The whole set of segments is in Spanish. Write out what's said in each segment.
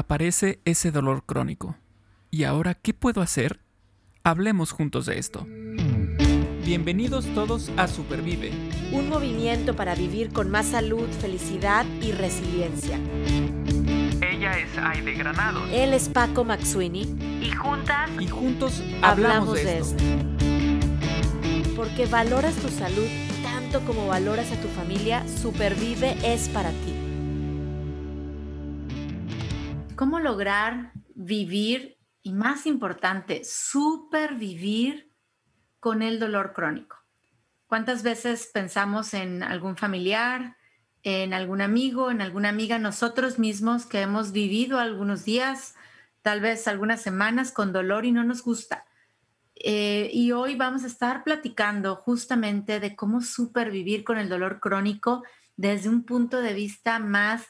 aparece ese dolor crónico. ¿Y ahora qué puedo hacer? Hablemos juntos de esto. Bienvenidos todos a Supervive. Un movimiento para vivir con más salud, felicidad y resiliencia. Ella es Aide Granados. Él es Paco Maxuini. Y juntas. Y juntos hablamos, de, esto. Porque valoras tu salud tanto como valoras a tu familia, Supervive es para ti. ¿Cómo lograr vivir y más importante, supervivir con el dolor crónico? ¿Cuántas veces pensamos en algún familiar, en algún amigo, en alguna amiga, nosotros mismos que hemos vivido algunos días, tal vez algunas semanas con dolor y no nos gusta? Eh, y hoy vamos a estar platicando justamente de cómo supervivir con el dolor crónico desde un punto de vista más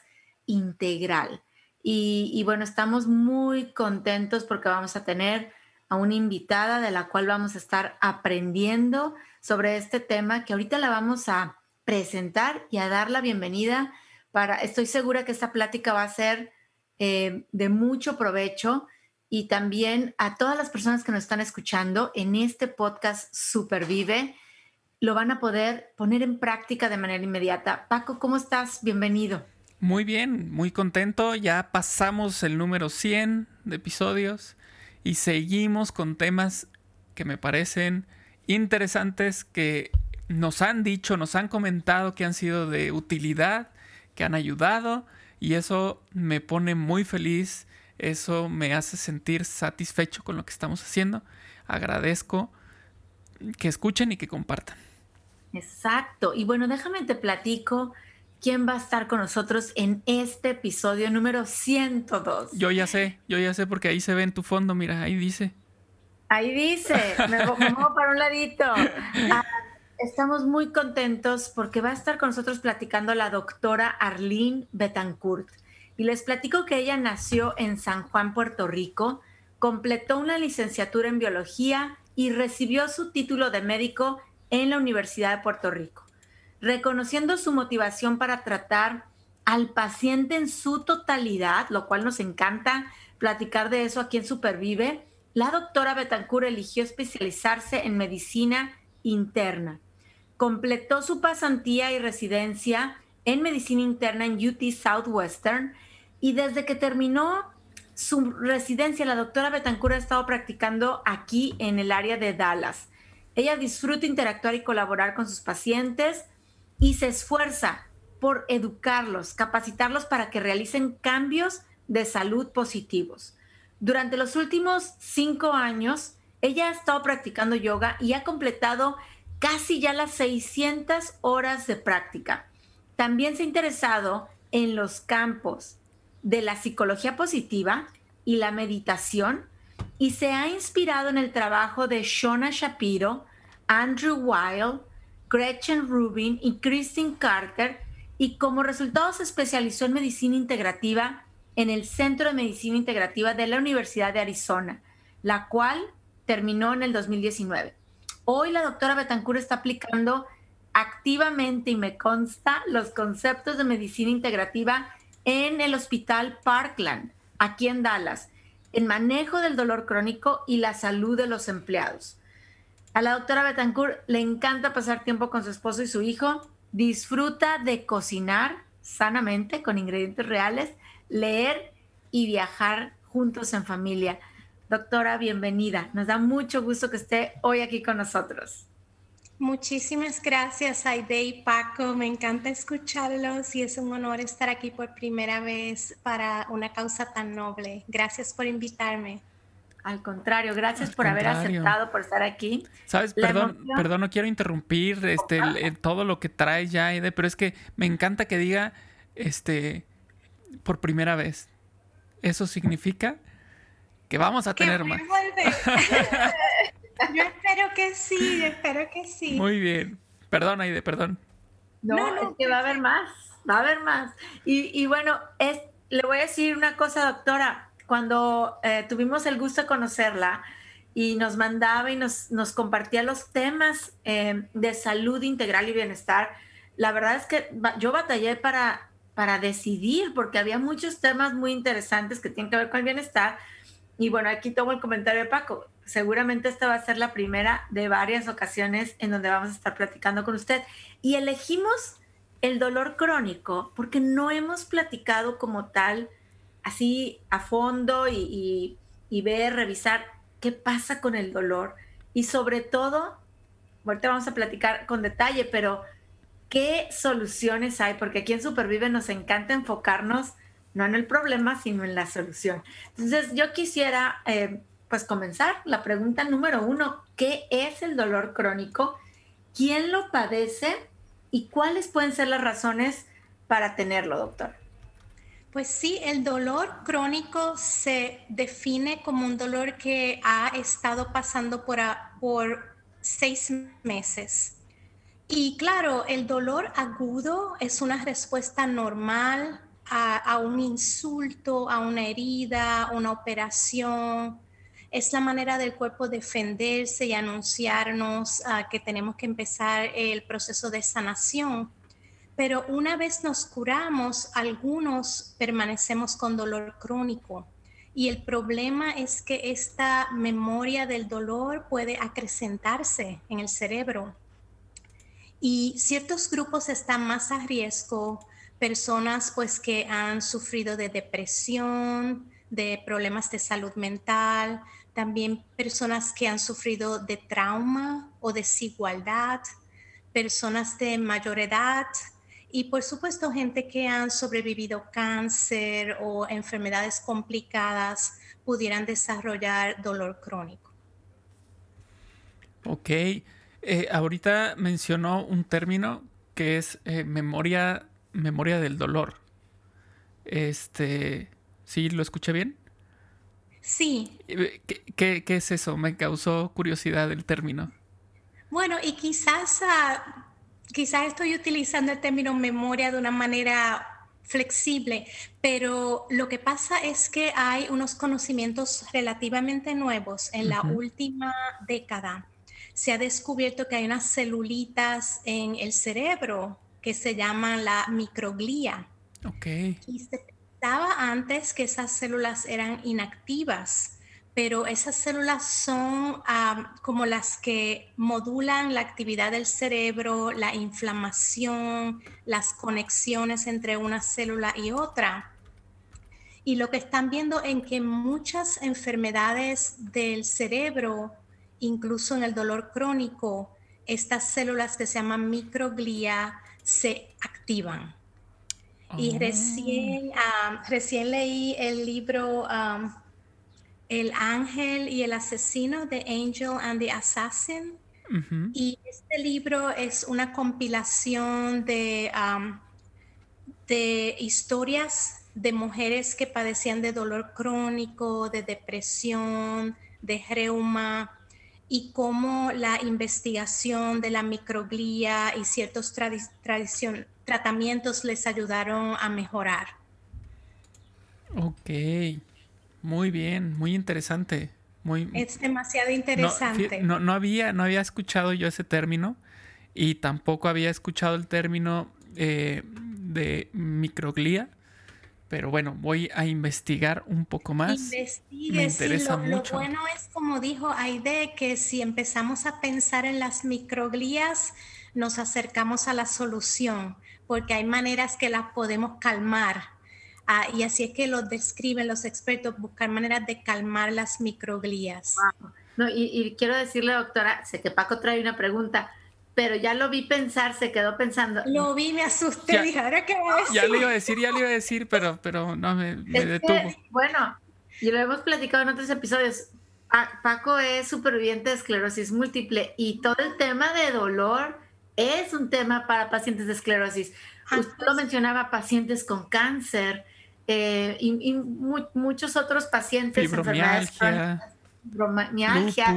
integral. Y, bueno, estamos muy contentos porque vamos a tener a una invitada de la cual vamos a estar aprendiendo sobre este tema que ahorita la vamos a presentar y a dar la bienvenida para, estoy segura que esta plática va a ser eh, de mucho provecho y también a todas las personas que nos están escuchando en este podcast Supervive, lo van a poder poner en práctica de manera inmediata. Paco, ¿cómo estás? Bienvenido. Muy bien, muy contento. Ya pasamos el número 100 de episodios y seguimos con temas que me parecen interesantes, que nos han dicho, nos han comentado que han sido de utilidad, que han ayudado y eso me pone muy feliz, eso me hace sentir satisfecho con lo que estamos haciendo. Agradezco que escuchen y que compartan. Exacto. Y bueno, déjame te platico quién va a estar con nosotros en este episodio número 102. Yo ya sé, yo ya sé porque ahí se ve en tu fondo, mira, ahí dice. Ahí dice, me, muevo para un ladito. Ah, estamos muy contentos porque va a estar con nosotros platicando la doctora Arlene Betancourt. Y les platico que ella nació en San Juan, Puerto Rico, completó una licenciatura en biología y recibió su título de médico en la Universidad de Puerto Rico reconociendo su motivación para tratar al paciente en su totalidad, lo cual nos encanta platicar de eso aquí en Supervive, la doctora Betancourt eligió especializarse en medicina interna. Completó su pasantía y residencia en medicina interna en UT Southwestern y desde que terminó su residencia, la doctora Betancourt ha estado practicando aquí en el área de Dallas. Ella disfruta interactuar y colaborar con sus pacientes, y se esfuerza por educarlos, capacitarlos para que realicen cambios de salud positivos. Durante los últimos cinco años, ella ha estado practicando yoga y ha completado casi ya las 600 horas de práctica. También se ha interesado en los campos de la psicología positiva y la meditación y se ha inspirado en el trabajo de Shona Shapiro, Andrew Weil, Gretchen Rubin y Christine Carter y como resultado se especializó en medicina integrativa en el Centro de Medicina Integrativa de la Universidad de Arizona, la cual terminó en el 2019. Hoy la doctora Betancourt está aplicando activamente y me consta los conceptos de medicina integrativa en el Hospital Parkland, aquí en Dallas, en manejo del dolor crónico y la salud de los empleados. A la doctora Betancourt le encanta pasar tiempo con su esposo y su hijo, disfruta de cocinar sanamente con ingredientes reales, leer y viajar juntos en familia. Doctora, bienvenida. Nos da mucho gusto que esté hoy aquí con nosotros. Muchísimas gracias, Aide y Paco. Me encanta escucharlos y es un honor estar aquí por primera vez para una causa tan noble. Gracias por invitarme. Al contrario, gracias por haber aceptado, por estar aquí. Sabes, perdón, perdón, no quiero interrumpir este, todo lo que traes ya, Ede, pero es que me encanta que diga, este, por primera vez. Eso significa que vamos a tener más. Yo espero que sí, espero que sí. Muy bien. Perdón, Aide, perdón. No, no, es que va a haber más, va a haber más. Y, y bueno, es, le voy a decir una cosa, doctora cuando eh, tuvimos el gusto de conocerla y nos mandaba y nos, nos compartía los temas eh, de salud integral y bienestar, la verdad es que yo batallé para, para decidir, porque había muchos temas muy interesantes que tienen que ver con el bienestar. Y bueno, aquí tomo el comentario de Paco. Seguramente esta va a ser la primera de varias ocasiones en donde vamos a estar platicando con usted. Y elegimos el dolor crónico porque no hemos platicado como tal, así a fondo y, ver, revisar qué pasa con el dolor. Y sobre todo, ahorita vamos a platicar con detalle, pero ¿qué soluciones hay? Porque aquí en Supervive nos encanta enfocarnos no en el problema, sino en la solución. Entonces, yo quisiera, eh, pues, comenzar la pregunta número uno, ¿qué es el dolor crónico? ¿Quién lo padece? ¿Y cuáles pueden ser las razones para tenerlo, doctor? Pues sí, el dolor crónico se define como un dolor que ha estado pasando por, seis meses. Y claro, el dolor agudo es una respuesta normal a, un insulto, a una herida, una operación. Es la manera del cuerpo defenderse y anunciarnos ah, que tenemos que empezar el proceso de sanación. Pero una vez nos curamos, algunos permanecemos con dolor crónico. Y el problema es que esta memoria del dolor puede acrecentarse en el cerebro y ciertos grupos están más a riesgo, personas pues que han sufrido de depresión, de problemas de salud mental, también personas que han sufrido de trauma o desigualdad, personas de mayor edad y por supuesto gente que han sobrevivido cáncer o enfermedades complicadas pudieran desarrollar dolor crónico. Ok. Eh, ahorita mencionó un término que es eh, memoria, memoria del dolor. Este, ¿sí lo escuché bien? Sí. Eh, ¿Qué, es eso? Me causó curiosidad el término. Bueno, y quizás, ah, quizás estoy utilizando el término memoria de una manera flexible, pero lo que pasa es que hay unos conocimientos relativamente nuevos en la última década se ha descubierto que hay unas celulitas en el cerebro que se llaman la microglía. Ok. Y se pensaba antes que esas células eran inactivas, pero esas células son como las que modulan la actividad del cerebro, la inflamación, las conexiones entre una célula y otra. Y lo que están viendo en que muchas enfermedades del cerebro incluso en el dolor crónico, estas células que se llaman microglía se activan. Y oh. recién, recién leí el libro El ángel y el asesino de Angel and the Assassin. Y este libro es una compilación de, de historias de mujeres que padecían de dolor crónico, de depresión, de reuma, y cómo la investigación de la microglía y ciertos tratamientos les ayudaron a mejorar. Ok, muy bien, muy interesante. Muy, es demasiado interesante. No, no, había, no había escuchado yo ese término y tampoco había escuchado el término eh, de microglía pero bueno, voy a investigar un poco más. Investigue, Me interesa lo, mucho. Lo bueno es, como dijo Aide, que si empezamos a pensar en las microglías, nos acercamos a la solución, porque hay maneras que las podemos calmar. Ah, y así es que lo describen los expertos, buscar maneras de calmar las microglías. No, y, y, quiero decirle, doctora, sé que Paco trae una pregunta pero ya lo vi pensar, se quedó pensando. Lo vi, me asusté, ya, dije, ¿ahora qué va a decir? Ya le iba a decir, ya le iba a decir, pero, pero no, me, detuvo. bueno, y lo hemos platicado en otros episodios. Paco es superviviente de esclerosis múltiple y todo el tema de dolor es un tema para pacientes de esclerosis. Usted lo mencionaba, pacientes con cáncer eh, y, muchos otros pacientes, fibromialgia, fibromialgia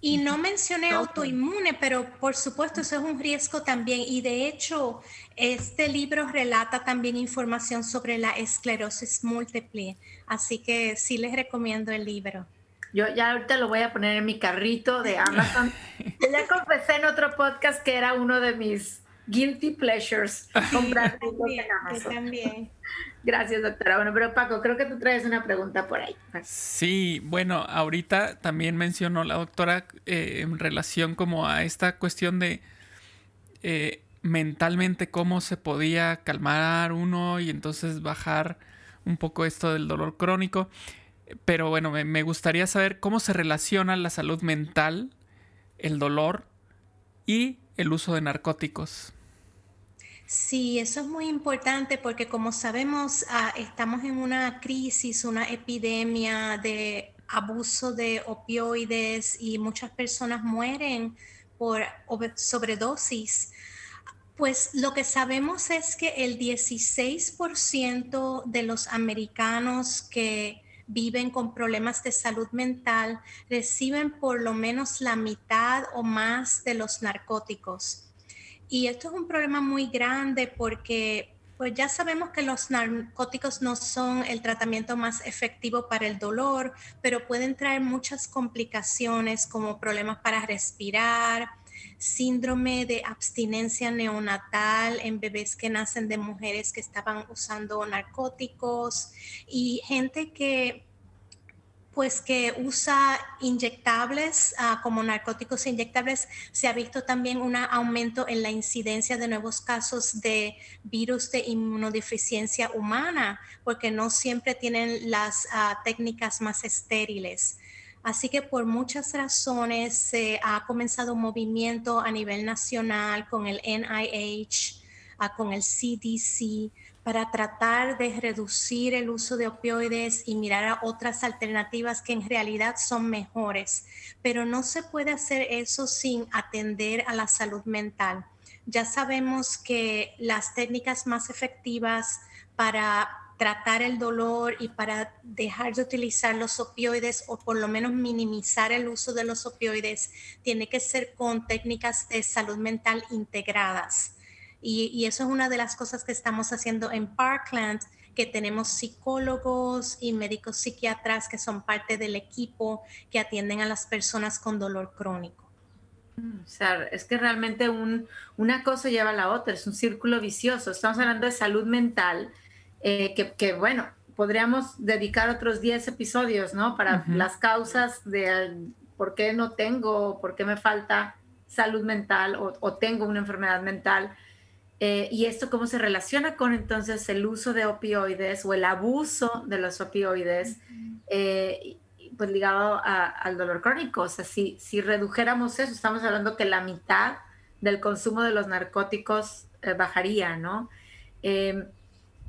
y no mencioné autoinmune, pero por supuesto eso es un riesgo también. Y de hecho, este libro relata también información sobre la esclerosis múltiple. Así que sí les recomiendo el libro. Yo ya ahorita lo voy a poner en mi carrito de Amazon. ya confesé en otro podcast que era uno de mis guilty pleasures comprar también. Gracias, doctora. Bueno, pero Paco, creo que tú traes una pregunta por ahí. Sí, bueno, ahorita también mencionó la doctora eh, en relación como a esta cuestión de eh, mentalmente cómo se podía calmar uno y entonces bajar un poco esto del dolor crónico. Pero bueno, me, gustaría saber cómo se relaciona la salud mental, el dolor y el uso de narcóticos. Sí, eso es muy importante porque como sabemos, ah, estamos en una crisis, una epidemia de abuso de opioides y muchas personas mueren por sobredosis. Pues lo que sabemos es que el 16% de los americanos que viven con problemas de salud mental reciben por lo menos la mitad o más de los narcóticos. Y esto es un problema muy grande porque pues ya sabemos que los narcóticos no son el tratamiento más efectivo para el dolor, pero pueden traer muchas complicaciones como problemas para respirar, síndrome de abstinencia neonatal en bebés que nacen de mujeres que estaban usando narcóticos y gente que pues que usa inyectables ah, como narcóticos inyectables, se ha visto también un aumento en la incidencia de nuevos casos de virus de inmunodeficiencia humana, porque no siempre tienen las ah, técnicas más estériles. Así que por muchas razones se ha comenzado un movimiento a nivel nacional con el NIH, ah, con el CDC, para tratar de reducir el uso de opioides y mirar a otras alternativas que en realidad son mejores. Pero no se puede hacer eso sin atender a la salud mental. Ya sabemos que las técnicas más efectivas para tratar el dolor y para dejar de utilizar los opioides o por lo menos minimizar el uso de los opioides tiene que ser con técnicas de salud mental integradas. Y, eso es una de las cosas que estamos haciendo en Parkland, que tenemos psicólogos y médicos psiquiatras que son parte del equipo que atienden a las personas con dolor crónico. O sea, es que realmente una cosa lleva a la otra, es un círculo vicioso. Estamos hablando de salud mental, eh, que, bueno, podríamos dedicar otros 10 episodios, ¿no? Para las causas de por qué no tengo, por qué me falta salud mental o, tengo una enfermedad mental. Eh, y esto cómo se relaciona con entonces el uso de opioides o el abuso de los opioides, eh, pues ligado al dolor crónico. O sea, si, si redujéramos eso, estamos hablando que la mitad del consumo de los narcóticos bajaría, ¿no?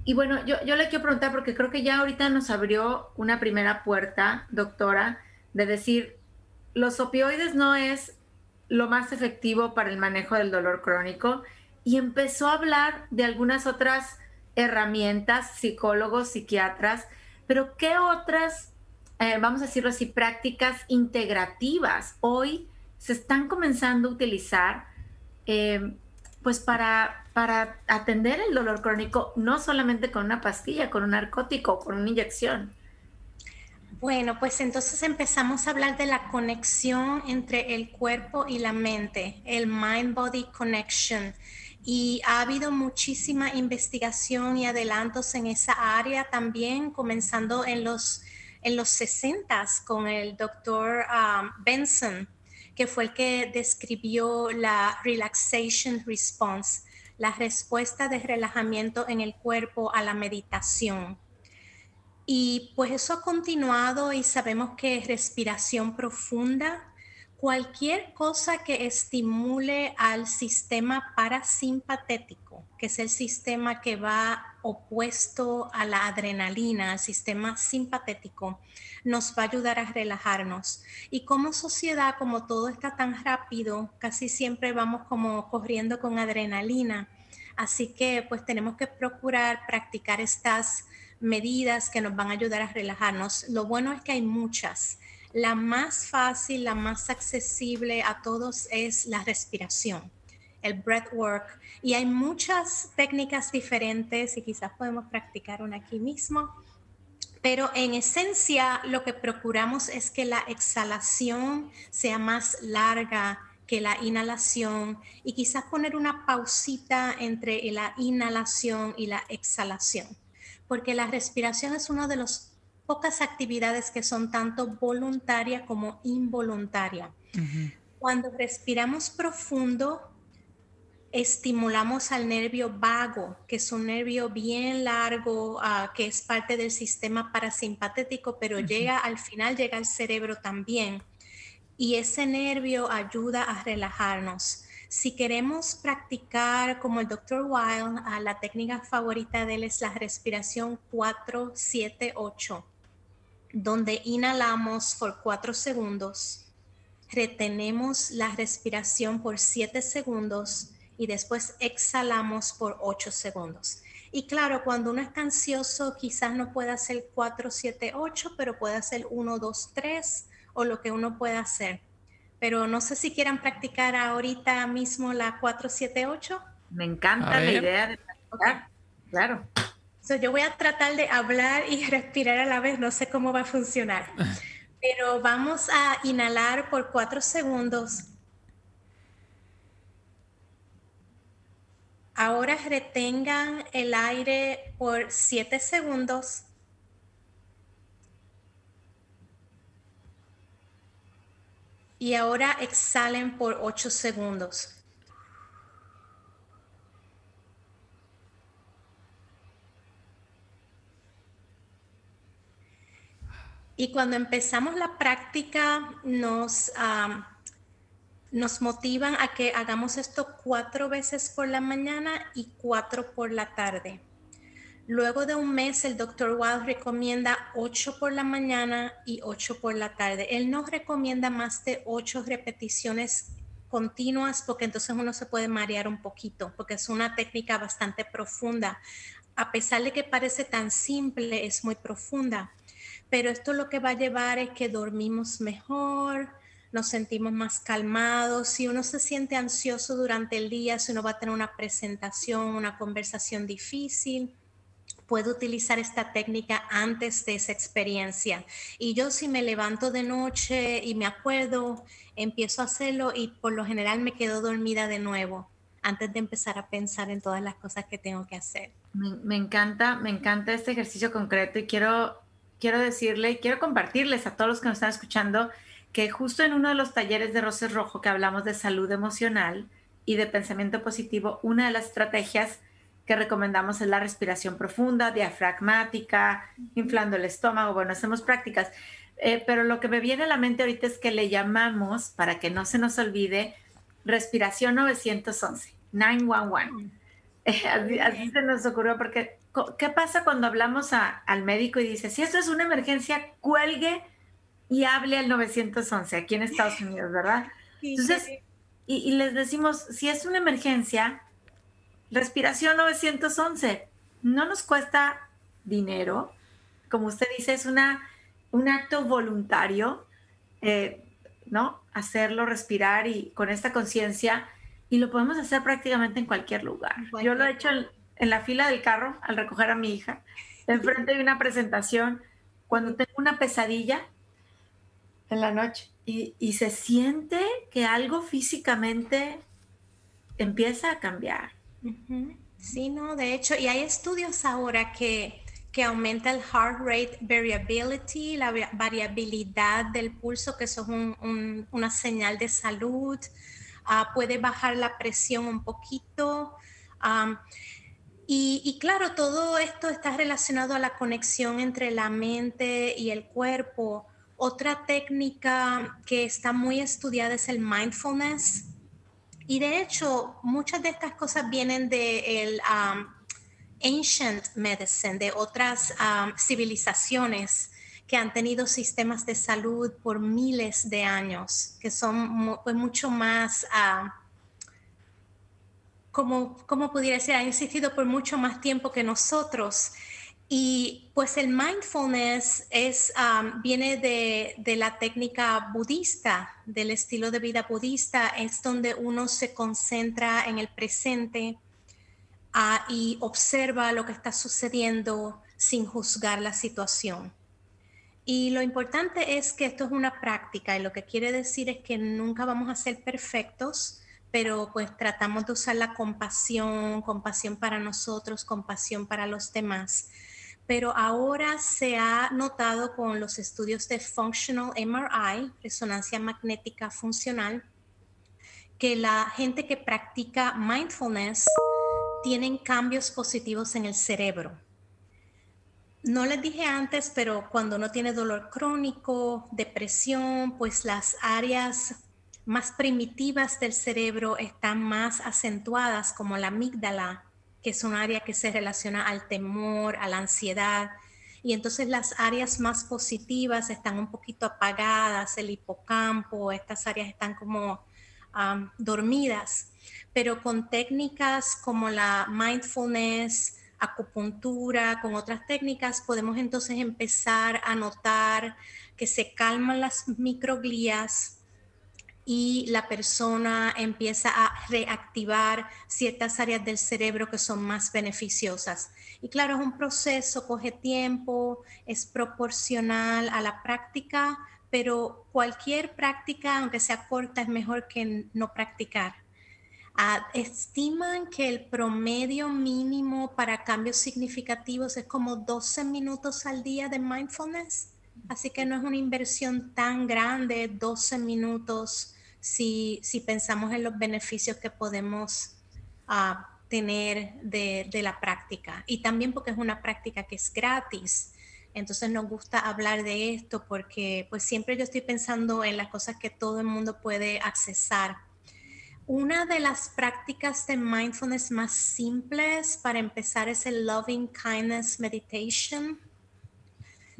Y bueno, yo, yo le quiero preguntar, porque creo que ya ahorita nos abrió una primera puerta, doctora, de decir, los opioides no es lo más efectivo para el manejo del dolor crónico y empezó a hablar de algunas otras herramientas, psicólogos, psiquiatras, pero ¿qué otras, eh, vamos a decirlo así, prácticas integrativas hoy se están comenzando a utilizar eh, pues para, para atender el dolor crónico, no solamente con una pastilla, con un narcótico, con una inyección. Bueno, pues entonces empezamos a hablar de la conexión entre el cuerpo y la mente, el mind-body connection. Y ha habido muchísima investigación y adelantos en esa área también, comenzando en los, en los 60 con el doctor um, Benson que fue el que describió la relaxation response, la respuesta de relajamiento en el cuerpo a la meditación. Y pues eso ha continuado y sabemos que respiración profunda, cualquier cosa que estimule al sistema parasimpatético, que es el sistema que va opuesto a la adrenalina, al sistema simpatético, nos va a ayudar a relajarnos. Y como sociedad, como todo está tan rápido, casi siempre vamos como corriendo con adrenalina. Así que pues tenemos que procurar practicar estas medidas que nos van a ayudar a relajarnos. Lo bueno es que hay muchas. La más fácil, la más accesible a todos es la respiración, el breathwork. Y hay muchas técnicas diferentes y quizás podemos practicar una aquí mismo pero en esencia lo que procuramos es que la exhalación sea más larga que la inhalación y quizás poner una pausita entre la inhalación y la exhalación, porque la respiración es una de las pocas actividades que son tanto voluntaria como involuntaria. Cuando respiramos profundo, estimulamos al nervio vago, que es un nervio bien largo, ah, que es parte del sistema parasimpatético, pero llega al final, llega al cerebro también y ese nervio ayuda a relajarnos. Si queremos practicar como el Dr. Wild, la técnica favorita de él es la respiración 4-7-8, donde inhalamos por 4 segundos, retenemos la respiración por 7 segundos y después exhalamos por 8 segundos. Y claro, cuando uno es ansioso, quizás no pueda hacer 4, 7, 8, pero puede hacer 1, 2, 3 o lo que uno pueda hacer. Pero no sé si quieran practicar ahorita mismo la 478. Me encanta la idea de practicar. Claro. Yo voy a tratar de hablar y respirar a la vez, no sé cómo va a funcionar. Pero vamos a inhalar por cuatro segundos. Ahora retengan el aire por siete segundos. Y ahora exhalen por 8 segundos. Y cuando empezamos la práctica, nos, nos motivan a que hagamos esto cuatro veces por la mañana y cuatro por la tarde. Luego de un mes, el doctor Wild recomienda 8 por la mañana y 8 por la tarde. Él no recomienda más de 8 repeticiones continuas porque entonces uno se puede marear un poquito, porque es una técnica bastante profunda. A pesar de que parece tan simple, es muy profunda. Pero esto lo que va a llevar es que dormimos mejor, nos sentimos más calmados. Si uno se siente ansioso durante el día, si uno va a tener una presentación, una conversación difícil, puedo utilizar esta técnica antes de esa experiencia. Y yo si me levanto de noche y me acuerdo, empiezo a hacerlo y por lo general me quedo dormida de nuevo antes de empezar a pensar en todas las cosas que tengo que hacer. Me, encanta, me encanta este ejercicio concreto y quiero, quiero decirle, quiero compartirles a todos los que nos están escuchando que justo en uno de los talleres de Roses Rojo que hablamos de salud emocional y de pensamiento positivo, una de las estrategias que recomendamos es la respiración profunda, diafragmática, inflando el estómago. Bueno, hacemos prácticas. Eh, pero lo que me viene a la mente ahorita es que le llamamos, para que no se nos olvide, respiración 911, 911. Eh, así, se nos ocurrió porque, ¿qué pasa cuando hablamos al médico y dice, si esto es una emergencia, cuelgue y hable al 911 aquí en Estados Unidos, ¿verdad? Entonces, y, y les decimos, si es una emergencia, Respiración 911. No nos cuesta dinero. Como usted dice, es una, un acto voluntario, eh, ¿no? Hacerlo, respirar y con esta conciencia. Y lo podemos hacer prácticamente en cualquier lugar. Yo lo he hecho en, la fila del carro al recoger a mi hija, enfrente de una presentación, cuando tengo una pesadilla en la noche. Y, y se siente que algo físicamente empieza a cambiar. Sí, no, de hecho, y hay estudios ahora que, que aumenta el heart rate variability, la variabilidad del pulso, que eso es un, una señal de salud, ah, puede bajar la presión un poquito. Y, claro, todo esto está relacionado a la conexión entre la mente y el cuerpo. Otra técnica que está muy estudiada es el mindfulness. Y de hecho, muchas de estas cosas vienen del um, ancient medicine, de otras um, civilizaciones que han tenido sistemas de salud por miles de años, que son pues, mucho más, uh, como, como pudiera decir, han existido por mucho más tiempo que nosotros. Y pues el mindfulness es, viene de, la técnica budista, del estilo de vida budista, es donde uno se concentra en el presente ah, y observa lo que está sucediendo sin juzgar la situación. Y lo importante es que esto es una práctica y lo que quiere decir es que nunca vamos a ser perfectos, pero pues tratamos de usar la compasión, compasión para nosotros, compasión para los demás. Pero ahora se ha notado con los estudios de Functional MRI, resonancia magnética funcional, que la gente que practica mindfulness tienen cambios positivos en el cerebro no les dije antes, pero cuando uno tiene dolor crónico, depresión, pues las áreas más primitivas del cerebro están más acentuadas, como la amígdala, que es un área que se relaciona al temor, a la ansiedad. Y entonces las áreas más positivas están un poquito apagadas, el hipocampo, estas áreas están como dormidas. Pero con técnicas como la mindfulness, acupuntura, con otras técnicas, podemos entonces empezar a notar que se calman las microglías y la persona empieza a reactivar ciertas áreas del cerebro que son más beneficiosas. Y claro, es un proceso, coge tiempo, es proporcional a la práctica, pero cualquier práctica, aunque sea corta, es mejor que no practicar. Ah, estiman que el promedio mínimo para cambios significativos es como 12 minutos al día de mindfulness. Así que no es una inversión tan grande, 12 minutos, si, pensamos en los beneficios que podemos ah, tener de, de, la práctica. Y también porque es una práctica que es gratis. Entonces nos gusta hablar de esto porque pues siempre yo estoy pensando en las cosas que todo el mundo puede accesar una de las prácticas de mindfulness más simples para empezar es el Loving Kindness Meditation.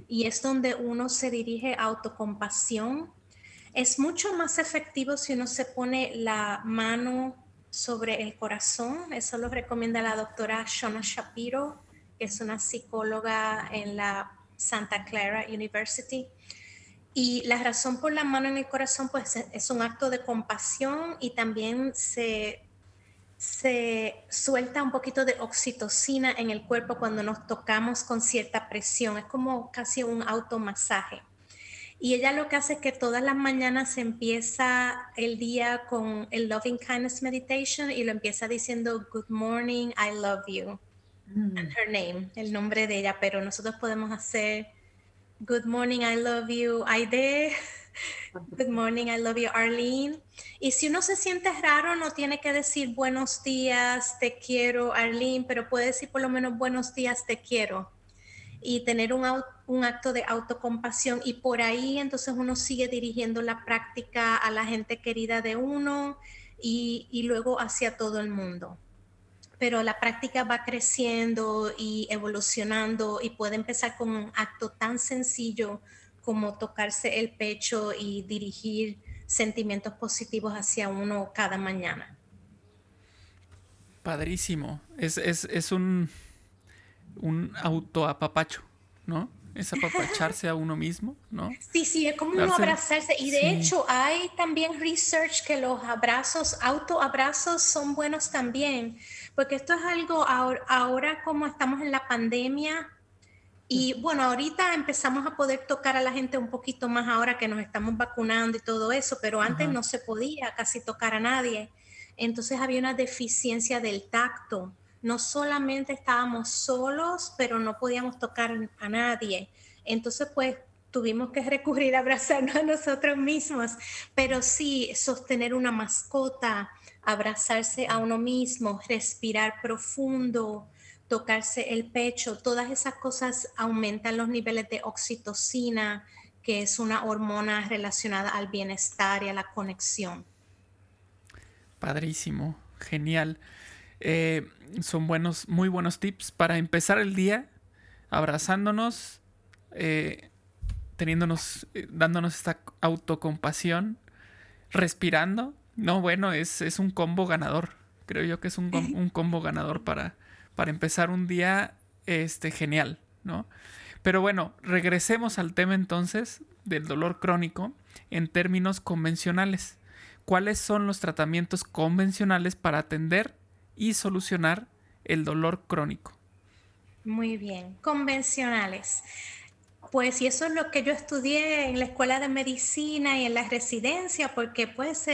Y es donde uno se dirige a autocompasión. Es mucho más efectivo si uno se pone la mano sobre el corazón. Eso lo recomienda la doctora Shona Shapiro, que es una psicóloga en la Santa Clara University. Y la razón por la mano en el corazón, pues es un acto de compasión y también se, se suelta un poquito de oxitocina en el cuerpo cuando nos tocamos con cierta presión. Es como casi un automasaje. Y ella lo que hace es que todas las mañanas empieza el día con el Loving Kindness Meditation y lo empieza diciendo Good morning, I love you. Mm. And her name, el nombre de ella, pero nosotros podemos hacer Good morning, I love you, Aide. Good morning, I love you, Arlene. Y si uno se siente raro, no tiene que decir buenos días, te quiero, Arlene, pero puede decir por lo menos buenos días, te quiero. Y tener un, acto de autocompasión. Y por ahí entonces uno sigue dirigiendo la práctica a la gente querida de uno y, y luego hacia todo el mundo pero la práctica va creciendo y evolucionando y puede empezar con un acto tan sencillo como tocarse el pecho y dirigir sentimientos positivos hacia uno cada mañana. Padrísimo. Es, es, es un, un autoapapacho, ¿no? Es apapacharse a uno mismo, ¿no? Sí, sí, es como uno abrazarse. Y de hecho hay también research que los abrazos, autoabrazos son buenos también porque esto es algo ahora, como estamos en la pandemia y bueno, ahorita empezamos a poder tocar a la gente un poquito más ahora que nos estamos vacunando y todo eso, pero antes no se podía casi tocar a nadie. Entonces había una deficiencia del tacto. No solamente estábamos solos, pero no podíamos tocar a nadie. Entonces, pues tuvimos que recurrir a abrazarnos a nosotros mismos, pero sí sostener una mascota, abrazarse a uno mismo, respirar profundo, tocarse el pecho, todas esas cosas aumentan los niveles de oxitocina, que es una hormona relacionada al bienestar y a la conexión. Padrísimo, genial. Eh, son buenos, muy buenos tips para empezar el día abrazándonos, eh, teniéndonos, eh, dándonos esta autocompasión, respirando no, bueno, es, es un combo ganador. Creo yo que es un, un combo ganador para, para empezar un día este, genial, ¿no? Pero bueno, regresemos al tema entonces del dolor crónico en términos convencionales. ¿Cuáles son los tratamientos convencionales para atender y solucionar el dolor crónico? Muy bien, convencionales. Pues y eso es lo que yo estudié en la escuela de medicina y en la residencia, porque pues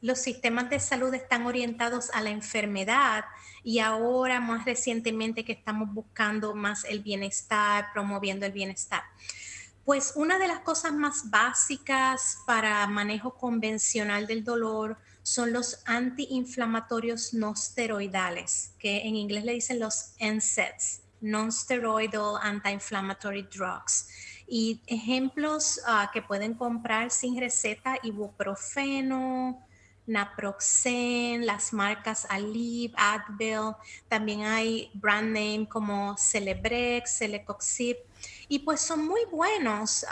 los sistemas de salud están orientados a la enfermedad y ahora más recientemente que estamos buscando más el bienestar, promoviendo el bienestar. Pues una de las cosas más básicas para manejo convencional del dolor son los antiinflamatorios no steroidales, que en inglés le dicen los NSAIDs non-steroidal anti-inflammatory drugs. Y ejemplos ah, que pueden comprar sin receta, ibuprofeno, naproxen, las marcas Aleve, Advil, también hay brand name como Celebrex, Celecoxib, y pues son muy buenos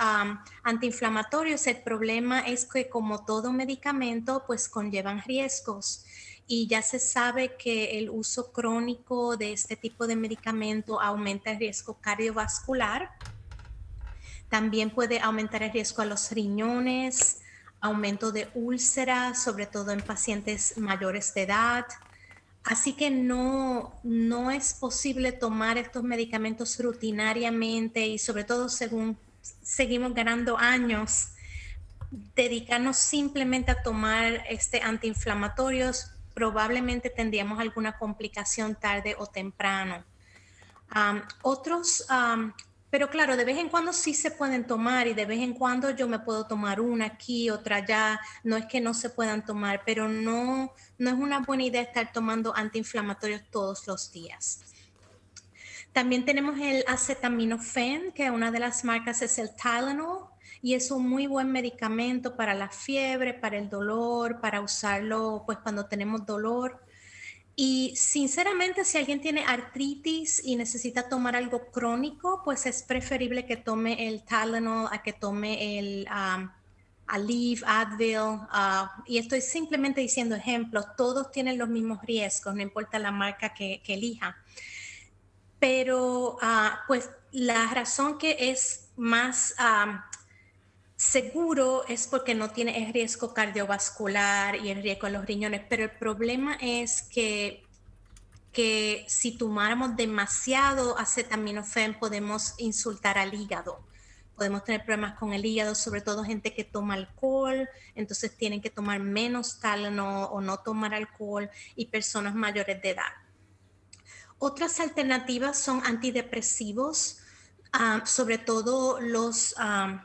antiinflamatorios. El problema es que como todo medicamento, pues conllevan riesgos y ya se sabe que el uso crónico de este tipo de medicamento aumenta el riesgo cardiovascular. También puede aumentar el riesgo a los riñones, aumento de úlceras, sobre todo en pacientes mayores de edad. Así que no, no es posible tomar estos medicamentos rutinariamente y sobre todo según seguimos ganando años, dedicarnos simplemente a tomar este antiinflamatorios probablemente tendríamos alguna complicación tarde o temprano. otros, pero claro, de vez en cuando sí se pueden tomar y de vez en cuando yo me puedo tomar una aquí, otra allá. No es que no se puedan tomar, pero no, no es una buena idea estar tomando antiinflamatorios todos los días. También tenemos el acetaminofén, que una de las marcas es el Tylenol y es un muy buen medicamento para la fiebre, para el dolor, para usarlo pues cuando tenemos dolor. Y sinceramente, si alguien tiene artritis y necesita tomar algo crónico, pues es preferible que tome el Tylenol a que tome el um, Aleve, Advil. Uh, y estoy simplemente diciendo ejemplos. Todos tienen los mismos riesgos, no importa la marca que, elija. Pero uh, pues la razón que es más... Um, seguro es porque no tiene el riesgo cardiovascular y el riesgo de los riñones, pero el problema es que, que si tomáramos demasiado acetaminofén podemos insultar al hígado. Podemos tener problemas con el hígado, sobre todo gente que toma alcohol, entonces tienen que tomar menos talano o no tomar alcohol y personas mayores de edad. Otras alternativas son antidepresivos, ah, sobre todo los ah,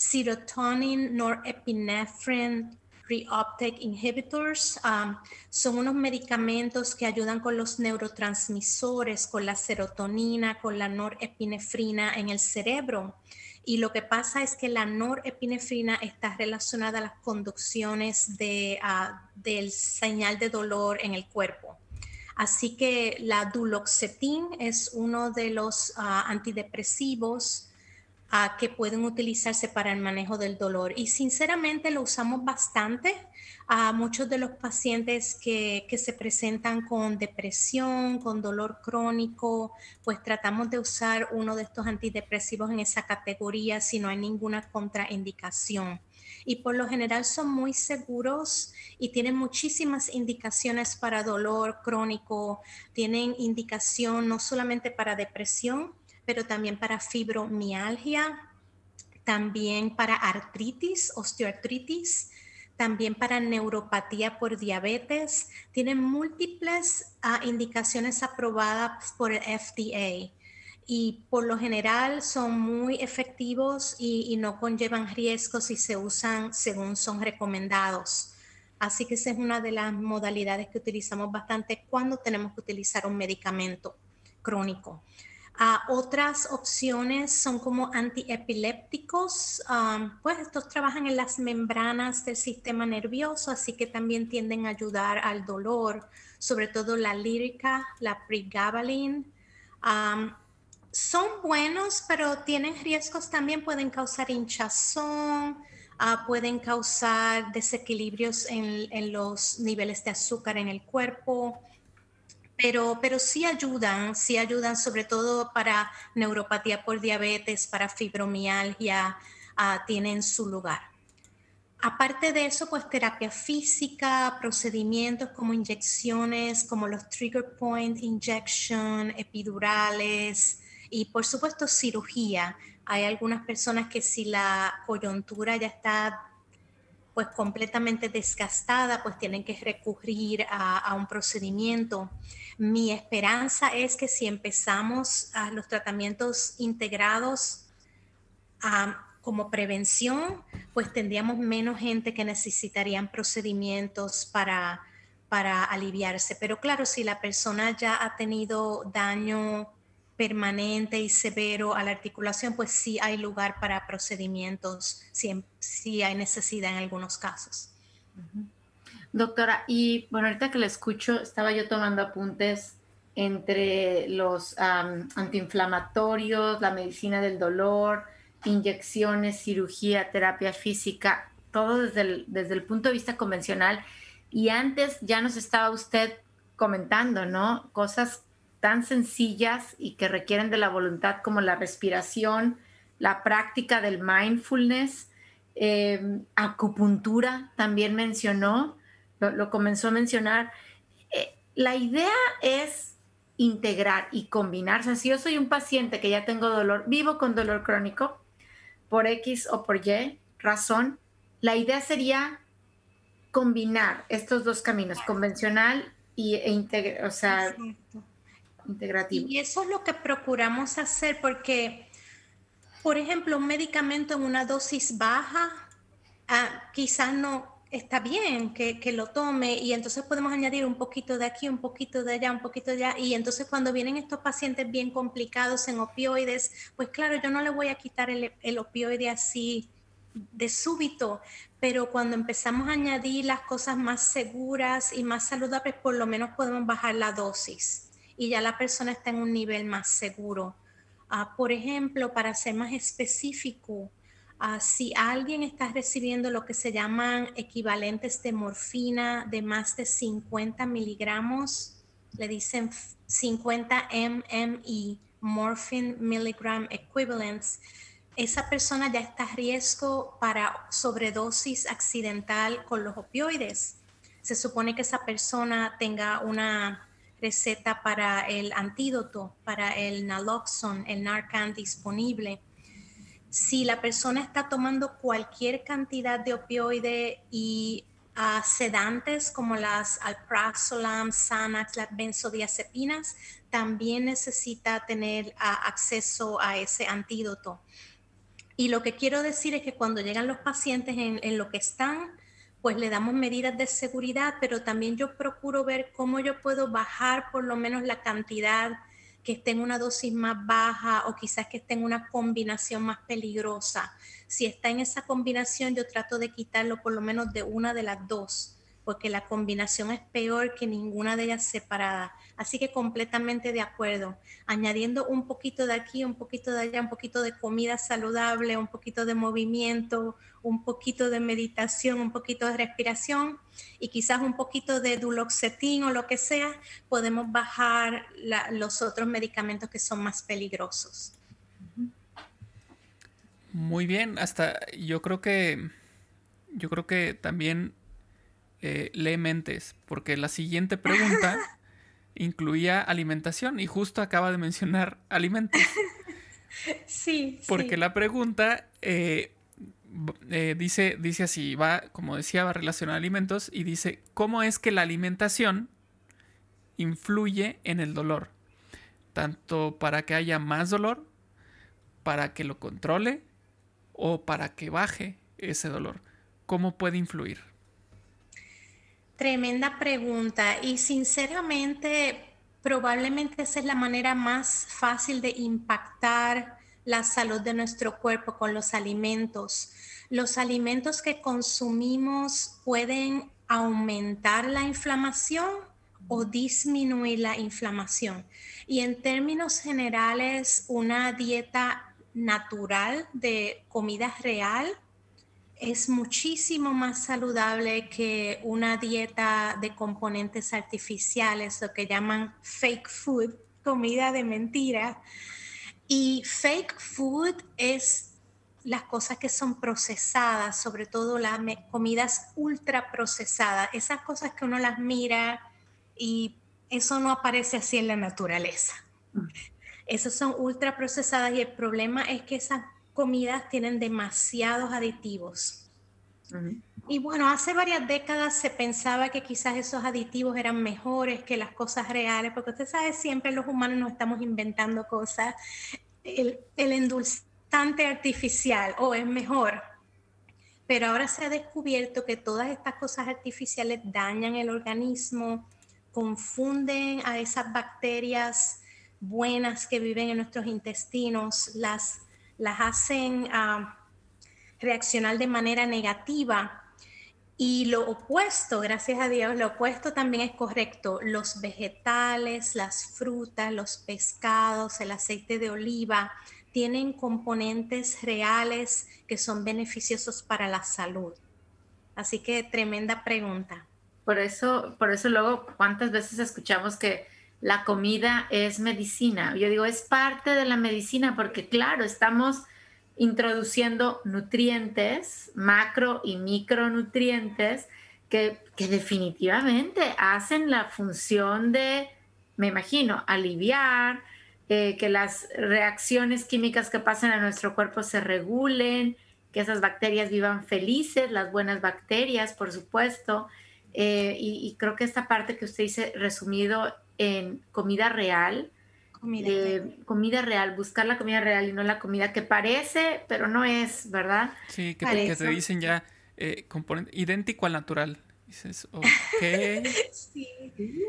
serotonin, norepinephrine, reuptake inhibitors. Um, son unos medicamentos que ayudan con los neurotransmisores, con la serotonina, con la norepinefrina en el cerebro. Y lo que pasa es que la norepinefrina está relacionada a las conducciones de, uh, del señal de dolor en el cuerpo. Así que la duloxetin es uno de los uh, antidepresivos que pueden utilizarse para el manejo del dolor. Y sinceramente lo usamos bastante a muchos de los pacientes que, que, se presentan con depresión, con dolor crónico, pues tratamos de usar uno de estos antidepresivos en esa categoría si no hay ninguna contraindicación. Y por lo general son muy seguros y tienen muchísimas indicaciones para dolor crónico, tienen indicación no solamente para depresión, pero también para fibromialgia, también para artritis, osteoartritis, también para neuropatía por diabetes. Tienen múltiples ah, indicaciones aprobadas por el FDA y por lo general son muy efectivos y, no conllevan riesgos y se usan según son recomendados. Así que esa es una de las modalidades que utilizamos bastante cuando tenemos que utilizar un medicamento crónico otras opciones son como antiepilépticos, pues estos trabajan en las membranas del sistema nervioso, así que también tienden a ayudar al dolor, sobre todo la lírica, la pregabalin. son buenos, pero tienen riesgos también, pueden causar hinchazón, ah, pueden causar desequilibrios en los niveles de azúcar en el cuerpo pero, pero sí ayudan, sí ayudan sobre todo para neuropatía por diabetes, para fibromialgia, ah, tienen su lugar. Aparte de eso, pues terapia física, procedimientos como inyecciones, como los trigger point injection, epidurales y por supuesto cirugía. Hay algunas personas que si la coyuntura ya está pues completamente desgastada, pues tienen que recurrir a, un procedimiento. Mi esperanza es que si empezamos a los tratamientos integrados como prevención, pues tendríamos menos gente que necesitarían procedimientos para, para aliviarse. Pero claro, si la persona ya ha tenido daño permanente y severo a la articulación, pues sí hay lugar para procedimientos, si, hay necesidad en algunos casos. Doctora, y bueno, ahorita que la escucho, estaba yo tomando apuntes entre los antiinflamatorios, la medicina del dolor, inyecciones, cirugía, terapia física, todo desde el, desde el punto de vista convencional. Y antes ya nos estaba usted comentando, ¿no? Cosas tan sencillas y que requieren de la voluntad como la respiración, la práctica del mindfulness, em, acupuntura también mencionó, lo, comenzó a mencionar. Eh, la idea es integrar y combinar. O sea, si yo soy un paciente que ya tengo dolor, vivo con dolor crónico, por X o por Y razón, la idea sería combinar estos dos caminos, convencional y, e o sea, integrativo. Y eso es lo que procuramos hacer porque, por ejemplo, un medicamento en una dosis baja ah, quizás no está bien que, que, lo tome y entonces podemos añadir un poquito de aquí, un poquito de allá, un poquito de allá. Y entonces cuando vienen estos pacientes bien complicados en opioides, pues claro, yo no le voy a quitar el, el opioide así de súbito, pero cuando empezamos a añadir las cosas más seguras y más saludables, por lo menos podemos bajar la dosis y ya la persona está en un nivel más seguro. Ah, por ejemplo, para ser más específico, ah, si alguien está recibiendo lo que se llaman equivalentes de morfina de más de 50 miligramos, le dicen 50 MME, Morphine Milligram Equivalents, esa persona ya está a riesgo para sobredosis accidental con los opioides. Se supone que esa persona tenga una receta para el antídoto, para el naloxone, el Narcan disponible. Si la persona está tomando cualquier cantidad de opioide y uh, sedantes como las alprazolam, Xanax, las benzodiazepinas, también necesita tener uh, acceso a ese antídoto. Y lo que quiero decir es que cuando llegan los pacientes en, en lo que están, pues le damos medidas de seguridad, pero también yo procuro ver cómo yo puedo bajar por lo menos la cantidad que esté en una dosis más baja o quizás que esté en una combinación más peligrosa. Si está en esa combinación, yo trato de quitarlo por lo menos de una de las dos porque la combinación es peor que ninguna de ellas separada. Así que completamente de acuerdo. Añadiendo un poquito de aquí, un poquito de allá, un poquito de comida saludable, un poquito de movimiento, un poquito de meditación, un poquito de respiración y quizás un poquito de duloxetin o lo que sea, podemos bajar los otros medicamentos que son más peligrosos. Muy bien, hasta yo creo que yo creo que también eh, lee mentes, porque la siguiente pregunta incluía alimentación y justo acaba de mencionar alimentos. Sí. Porque la pregunta eh, eh, dice, dice así, va, como decía, va relacionada a alimentos y dice, ¿cómo es que la alimentación influye en el dolor? Tanto para que haya más dolor, para que lo controle o para que baje ese dolor. ¿Cómo puede influir? Tremenda pregunta y sinceramente probablemente esa es la manera más fácil de impactar la salud de nuestro cuerpo con los alimentos. Los alimentos que consumimos pueden aumentar la inflamación o disminuir la inflamación. Y en términos generales, una dieta natural de comida real es muchísimo más saludable que una dieta de componentes artificiales, lo que llaman fake food, comida de mentira. Y fake food es las cosas que son procesadas, sobre todo las comidas ultra procesadas, esas cosas que uno las mira y eso no aparece así en la naturaleza. Mm. Esas son ultra procesadas y el problema es que esas comidas tienen demasiados aditivos. Y bueno, hace varias décadas se pensaba que quizás esos aditivos eran mejores que las cosas reales, porque usted sabe, siempre los humanos nos estamos inventando cosas. El, el endulzante artificial, o es mejor. Pero ahora se ha descubierto que todas estas cosas artificiales dañan el organismo, confunden a esas bacterias buenas que viven en nuestros intestinos, las, las hacen ah, reaccionar de manera negativa. Y lo opuesto, gracias a Dios, lo opuesto también es correcto. Los vegetales, las frutas, los pescados, el aceite de oliva, tienen componentes reales que son beneficiosos para la salud. Así que tremenda pregunta. Por eso, por eso luego, ¿cuántas veces escuchamos que la comida es medicina? Yo digo, es parte de la medicina porque claro, estamos introduciendo nutrientes, macro y micronutrientes, que, definitivamente hacen la función de, me imagino, aliviar, eh, que las reacciones químicas que pasan a nuestro cuerpo se regulen, que esas bacterias vivan felices, las buenas bacterias, por supuesto. Eh, y, creo que esta parte que usted dice resumido en comida real, comida, real, buscar la comida real y no la comida que parece, pero no es, ¿verdad? Sí, que, te, dicen ya eh, componente idéntico al natural. Dices, ok. sí.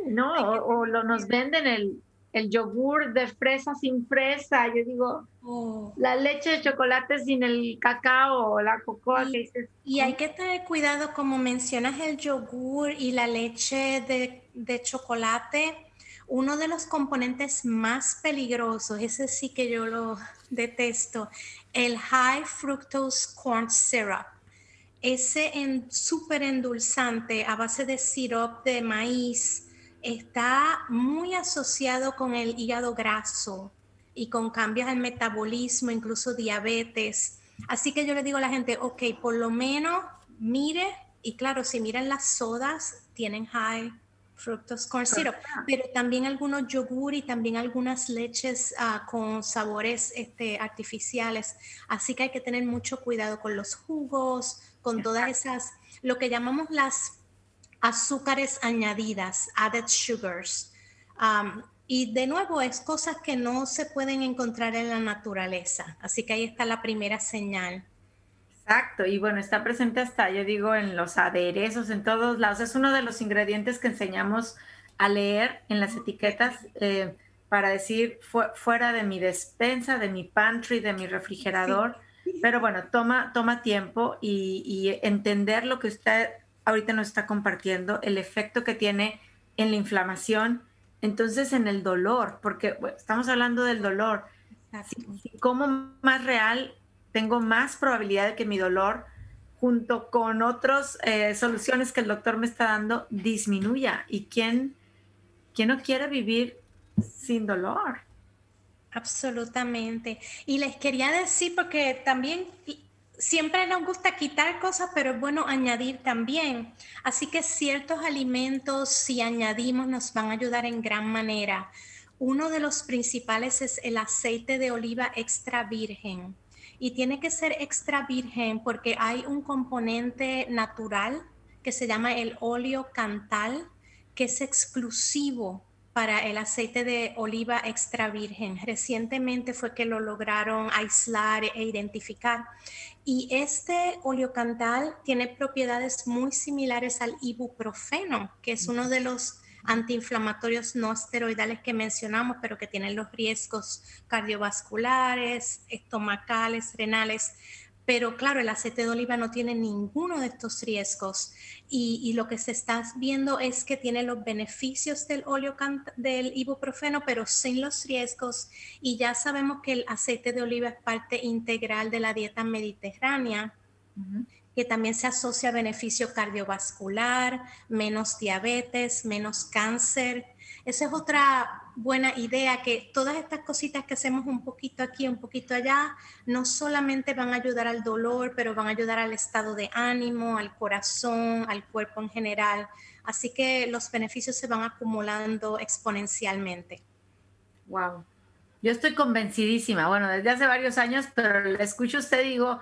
No, o, lo, nos venden el, el yogur de fresa sin fresa. Yo digo, oh. la leche de chocolate sin el cacao o la cocoa. Y, y hay que tener cuidado, como mencionas el yogur y la leche de, de chocolate uno de los componentes más peligrosos, ese sí que yo lo detesto, el high fructose corn syrup. Ese en, súper endulzante a base de sirope de maíz está muy asociado con el hígado graso y con cambios en metabolismo, incluso diabetes. Así que yo le digo a la gente, ok, por lo menos mire, y claro, si miran las sodas, tienen high fructose corn syrup, pero también algunos yogur y también algunas leches ah, con sabores este, artificiales. Así que hay que tener mucho cuidado con los jugos, con todas esas, lo que llamamos las azúcares añadidas, added sugars. y de nuevo, es cosas que no se pueden encontrar en la naturaleza. Así que ahí está la primera señal. Exacto, y bueno, está presente hasta, yo digo, en los aderezos, en todos lados. Es uno de los ingredientes que enseñamos a leer en las etiquetas eh, para decir fuera de mi despensa, de mi pantry, de mi refrigerador. Pero bueno, toma, toma tiempo y, entender lo que usted ahorita nos está compartiendo, el efecto que tiene en la inflamación, entonces en el dolor, porque estamos hablando del dolor. ¿Cómo más real tengo más probabilidad de que mi dolor, junto con otras eh, soluciones que el doctor me está dando, disminuya. ¿Y quién, quién no quiere vivir sin dolor? Absolutamente. Y les quería decir, porque también siempre nos gusta quitar cosas, pero es bueno añadir también. Así que ciertos alimentos, si añadimos, nos van a ayudar en gran manera. Uno de los principales es el aceite de oliva extra virgen y tiene que ser extra virgen porque hay un componente natural que se llama el óleo cantal, que es exclusivo para el aceite de oliva extra virgen. Recientemente fue que lo lograron aislar e identificar. Y este óleo cantal tiene propiedades muy similares al ibuprofeno, que es uno de los antiinflamatorios no esteroidales que mencionamos, pero que tienen los riesgos cardiovasculares, estomacales, renales. Pero claro, el aceite de oliva no tiene ninguno de estos riesgos y, lo que se está viendo es que tiene los beneficios del óleo del ibuprofeno, pero sin los riesgos. Y ya sabemos que el aceite de oliva es parte integral de la dieta mediterránea que también se asocia a beneficio cardiovascular, menos diabetes, menos cáncer. Esa es otra buena idea, que todas estas cositas que hacemos un poquito aquí, un poquito allá, no solamente van a ayudar al dolor, pero van a ayudar al estado de ánimo, al corazón, al cuerpo en general. Así que los beneficios se van acumulando exponencialmente. Wow. Yo estoy convencidísima, bueno, desde hace varios años, pero le escucho usted digo,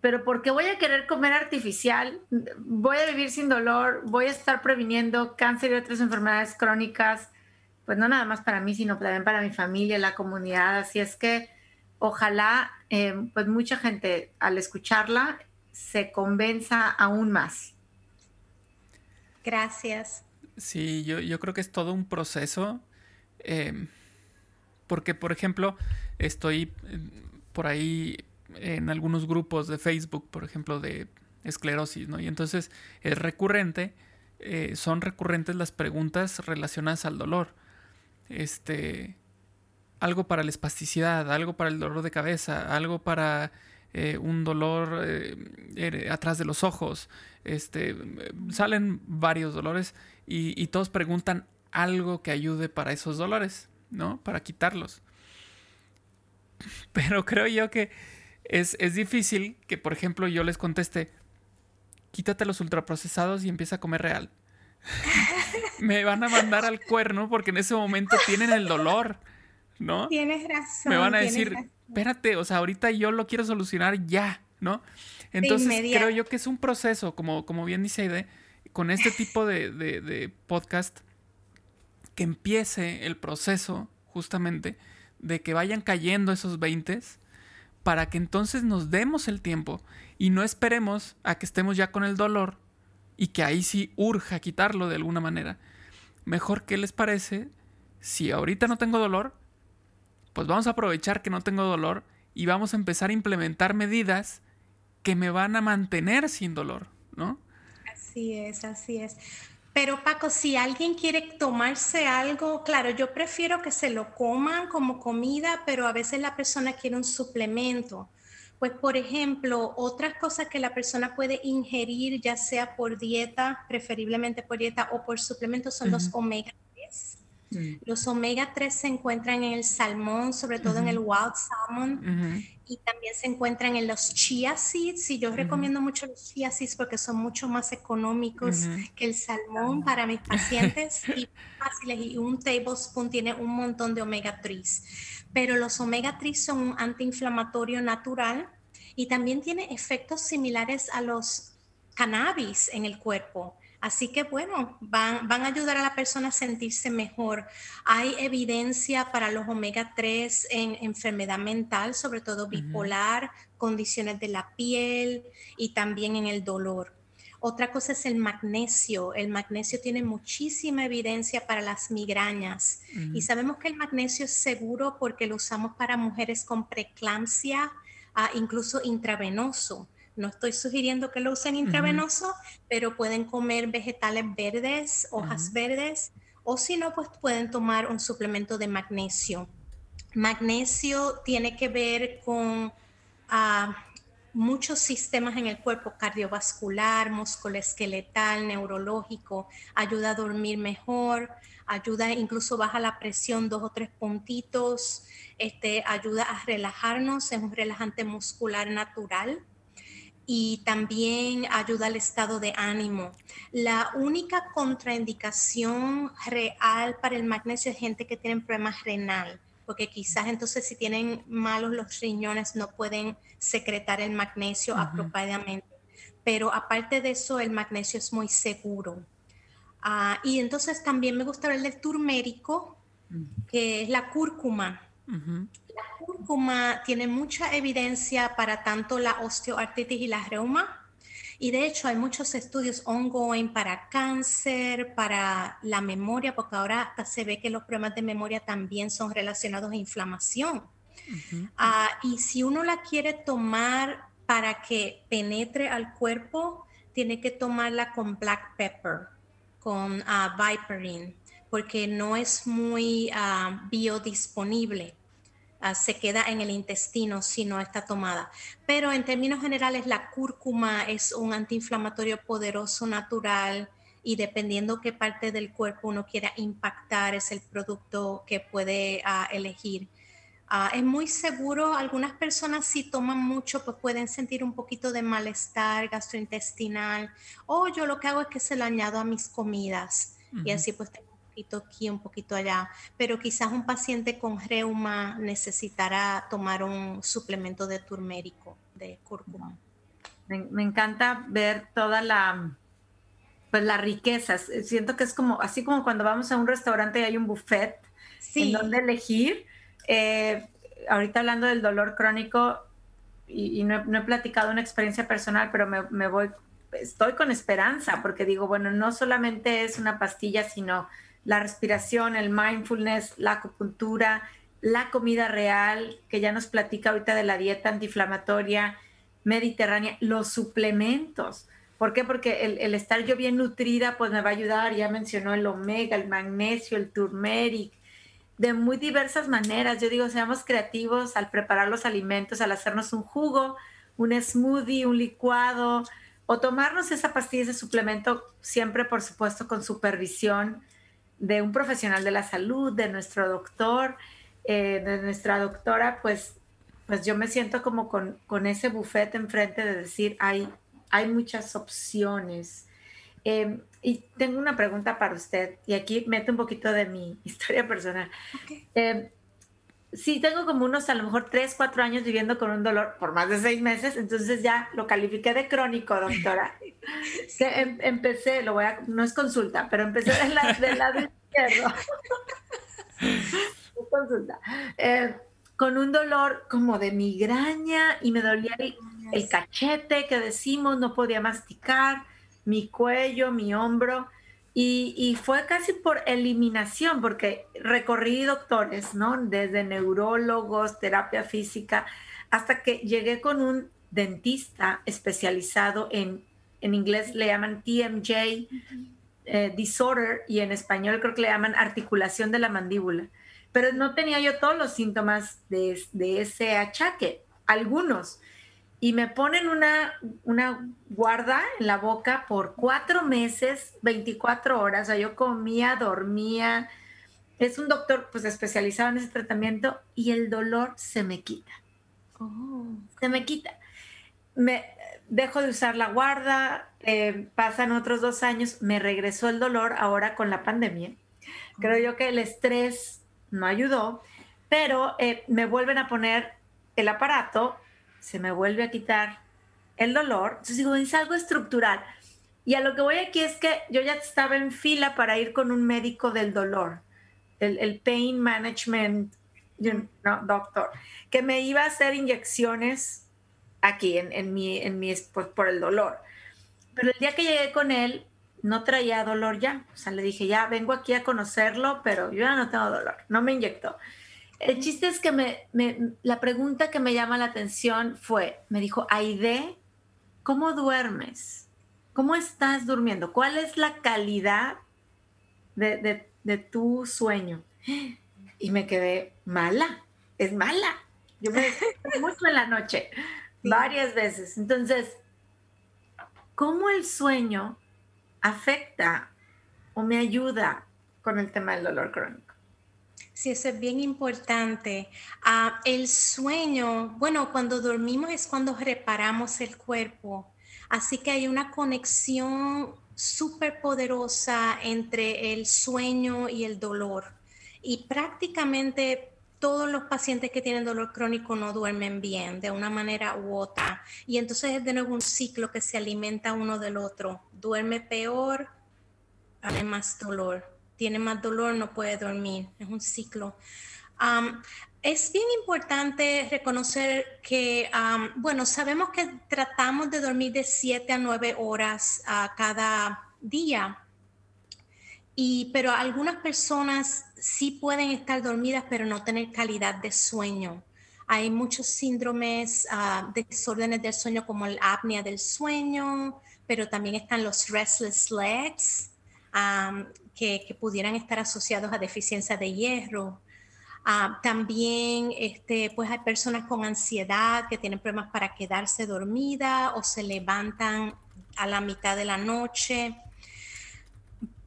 pero ¿por qué voy a querer comer artificial? Voy a vivir sin dolor, voy a estar previniendo cáncer y otras enfermedades crónicas, pues no nada más para mí, sino también para mi familia, la comunidad. Así es que ojalá, eh, pues mucha gente al escucharla se convenza aún más. Gracias. Sí, yo, yo creo que es todo un proceso. Eh, porque, por ejemplo, estoy eh, por ahí en algunos grupos de Facebook, por ejemplo, de esclerosis, ¿no? Y entonces es recurrente, eh, son recurrentes las preguntas relacionadas al dolor. Este, algo para la espasticidad, algo para el dolor de cabeza, algo para eh, un dolor atrás de los ojos. Este, salen varios dolores y todos preguntan algo que ayude para esos dolores. ¿no? Para quitarlos. Pero creo yo que es, difícil que, por ejemplo, yo les conteste, quítate los ultraprocesados y empieza a comer real. Me van a mandar al cuerno porque en ese momento tienen el dolor, ¿no? Tienes razón. Me van a decir, espérate, o sea, ahorita yo lo quiero solucionar ya, ¿no? Entonces creo yo que es un proceso, como, como bien dice Aide, con este tipo de, de podcast que empiece el proceso justamente de que vayan cayendo esos 20 para que entonces nos demos el tiempo y no esperemos a que estemos ya con el dolor y que ahí sí urja quitarlo de alguna manera. Mejor, ¿qué les parece? Si ahorita no tengo dolor, pues vamos a aprovechar que no tengo dolor y vamos a empezar a implementar medidas que me van a mantener sin dolor, ¿no? Así es, así es. Pero Paco, si alguien quiere tomarse algo, claro, yo prefiero que se lo coman como comida, pero a veces la persona quiere un suplemento. Pues, por ejemplo, otras cosas que la persona puede ingerir, ya sea por dieta, preferiblemente por dieta o por suplemento, son los omega 3. Mm. Los omega 3 se encuentran en el salmón, sobre todo en el wild salmon y también se encuentran en los chia seeds y yo recomiendo mucho los chia seeds porque son mucho más económicos que el salmón para mis pacientes y fáciles y un tablespoon tiene un montón de omega 3 pero los omega 3 son un antiinflamatorio natural y también tiene efectos similares a los cannabis en el cuerpo Así que bueno, van, a ayudar a la persona a sentirse mejor. Hay evidencia para los omega 3 en enfermedad mental, sobre todo bipolar, condiciones de la piel y también en el dolor. Otra cosa es el magnesio. El magnesio tiene muchísima evidencia para las migrañas y sabemos que el magnesio es seguro porque lo usamos para mujeres con preeclampsia, ah, incluso intravenoso. No estoy sugiriendo que lo usen intravenoso, pero pueden comer vegetales verdes, hojas verdes, o si no, pues pueden tomar un suplemento de magnesio. Magnesio tiene que ver con ah, muchos sistemas en el cuerpo, cardiovascular, musculoesqueletal, neurológico, ayuda a dormir mejor, ayuda incluso baja la presión dos o tres puntitos, este, ayuda a relajarnos, es un relajante muscular natural y también ayuda al estado de ánimo. La única contraindicación real para el magnesio es gente que tiene problemas renal, porque quizás entonces si tienen malos los riñones no pueden secretar el magnesio apropiadamente. Pero aparte de eso, el magnesio es muy seguro. Ah, y entonces también me gusta hablar del turmérico, que es la cúrcuma. Cúrcuma tiene mucha evidencia para tanto la osteoartritis y la reuma. Y de hecho hay muchos estudios ongoing para cáncer, para la memoria, porque ahora hasta se ve que los problemas de memoria también son relacionados a inflamación. Ah, y si uno la quiere tomar para que penetre al cuerpo, tiene que tomarla con black pepper, con uh, viperin, porque no es muy uh, biodisponible. Ah, se queda en el intestino si no está tomada. Pero en términos generales, la cúrcuma es un antiinflamatorio poderoso natural y dependiendo qué parte del cuerpo uno quiera impactar, es el producto que puede ah, elegir. Ah, es muy seguro, algunas personas si toman mucho pues pueden sentir un poquito de malestar gastrointestinal o yo lo que hago es que se lo añado a mis comidas y así pues tengo poquito aquí, un poquito allá, pero quizás un paciente con reuma necesitará tomar un suplemento de turmérico, de cúrcuma. Me, encanta ver toda la, pues la riqueza. Siento que es como, así como cuando vamos a un restaurante y hay un buffet en donde elegir. Eh, ahorita hablando del dolor crónico, y, no, he, platicado una experiencia personal, pero me, me voy estoy con esperanza porque digo, bueno, no solamente es una pastilla, sino la respiración, el mindfulness, la acupuntura, la comida real, que ya nos platica ahorita de la dieta antiinflamatoria mediterránea, los suplementos. ¿Por qué? Porque el, estar yo bien nutrida, pues me va a ayudar. Ya mencionó el omega, el magnesio, el turmeric, de muy diversas maneras. Yo digo, seamos creativos al preparar los alimentos, al hacernos un jugo, un smoothie, un licuado, o tomarnos esa pastilla, ese suplemento, siempre, por supuesto, con supervisión de un profesional de la salud, de nuestro doctor, eh, de nuestra doctora, pues, pues yo me siento como con, con ese bufete enfrente de decir, hay, hay muchas opciones. Em, y tengo una pregunta para usted, y aquí meto un poquito de mi historia personal. Em, sí tengo como unos a lo mejor tres, cuatro años viviendo con un dolor por más de seis meses, entonces ya lo califiqué de crónico, doctora. Em, empecé, lo voy a, no es consulta, pero empecé del, lado izquierdo. consulta. Eh, con un dolor como de migraña y me dolía el cachete que decimos, no podía masticar, mi cuello, mi hombro. Y, fue casi por eliminación, porque recorrí doctores, ¿no? Desde neurólogos, terapia física, hasta que llegué con un dentista especializado en, en inglés le llaman TMJ eh, disorder y en español creo que le llaman articulación de la mandíbula. Pero no tenía yo todos los síntomas de, de ese achaque, algunos y me ponen una, una guarda en la boca por cuatro meses, 24 horas. O sea, yo comía, dormía. Es un doctor pues especializado en ese tratamiento y el dolor se me quita. Oh. Se me quita. Me dejo de usar la guarda, eh, pasan otros dos años, me regresó el dolor ahora con la pandemia. Creo yo que el estrés no ayudó, pero eh, me vuelven a poner el aparato se me vuelve a quitar el dolor. Entonces digo, es algo estructural. Y a lo que voy aquí es que yo ya estaba en fila para ir con un médico del dolor, el, pain management doctor, que me iba a hacer inyecciones aquí en, en mi, en mi, pues, por el dolor. Pero el día que llegué con él, no traía dolor ya. O sea, le dije, ya vengo aquí a conocerlo, pero yo ya no tengo dolor. No me inyectó. El chiste es que me, la pregunta que me llama la atención fue, me dijo, Aide, ¿cómo duermes? ¿Cómo estás durmiendo? ¿Cuál es la calidad de, tu sueño? Y me quedé mala, es mala. Yo me mucho en la noche, varias veces. Entonces, ¿cómo el sueño afecta o me ayuda con el tema del dolor crónico? Sí, eso es bien importante. Ah, el sueño, bueno, cuando dormimos es cuando reparamos el cuerpo. Así que hay una conexión súper poderosa entre el sueño y el dolor. Y prácticamente todos los pacientes que tienen dolor crónico no duermen bien de una manera u otra. Y entonces es de nuevo un ciclo que se alimenta uno del otro. Duerme peor, hay más dolor tiene más dolor, no puede dormir. Es un ciclo. es bien importante reconocer que, bueno, sabemos que tratamos de dormir de 7 a 9 horas a cada día, y, pero algunas personas sí pueden estar dormidas, pero no tener calidad de sueño. Hay muchos síndromes, uh, desórdenes del sueño como el apnea del sueño, pero también están los restless legs, que, pudieran estar asociados a deficiencia de hierro. Ah, también este, pues hay personas con ansiedad que tienen problemas para quedarse dormida o se levantan a la mitad de la noche.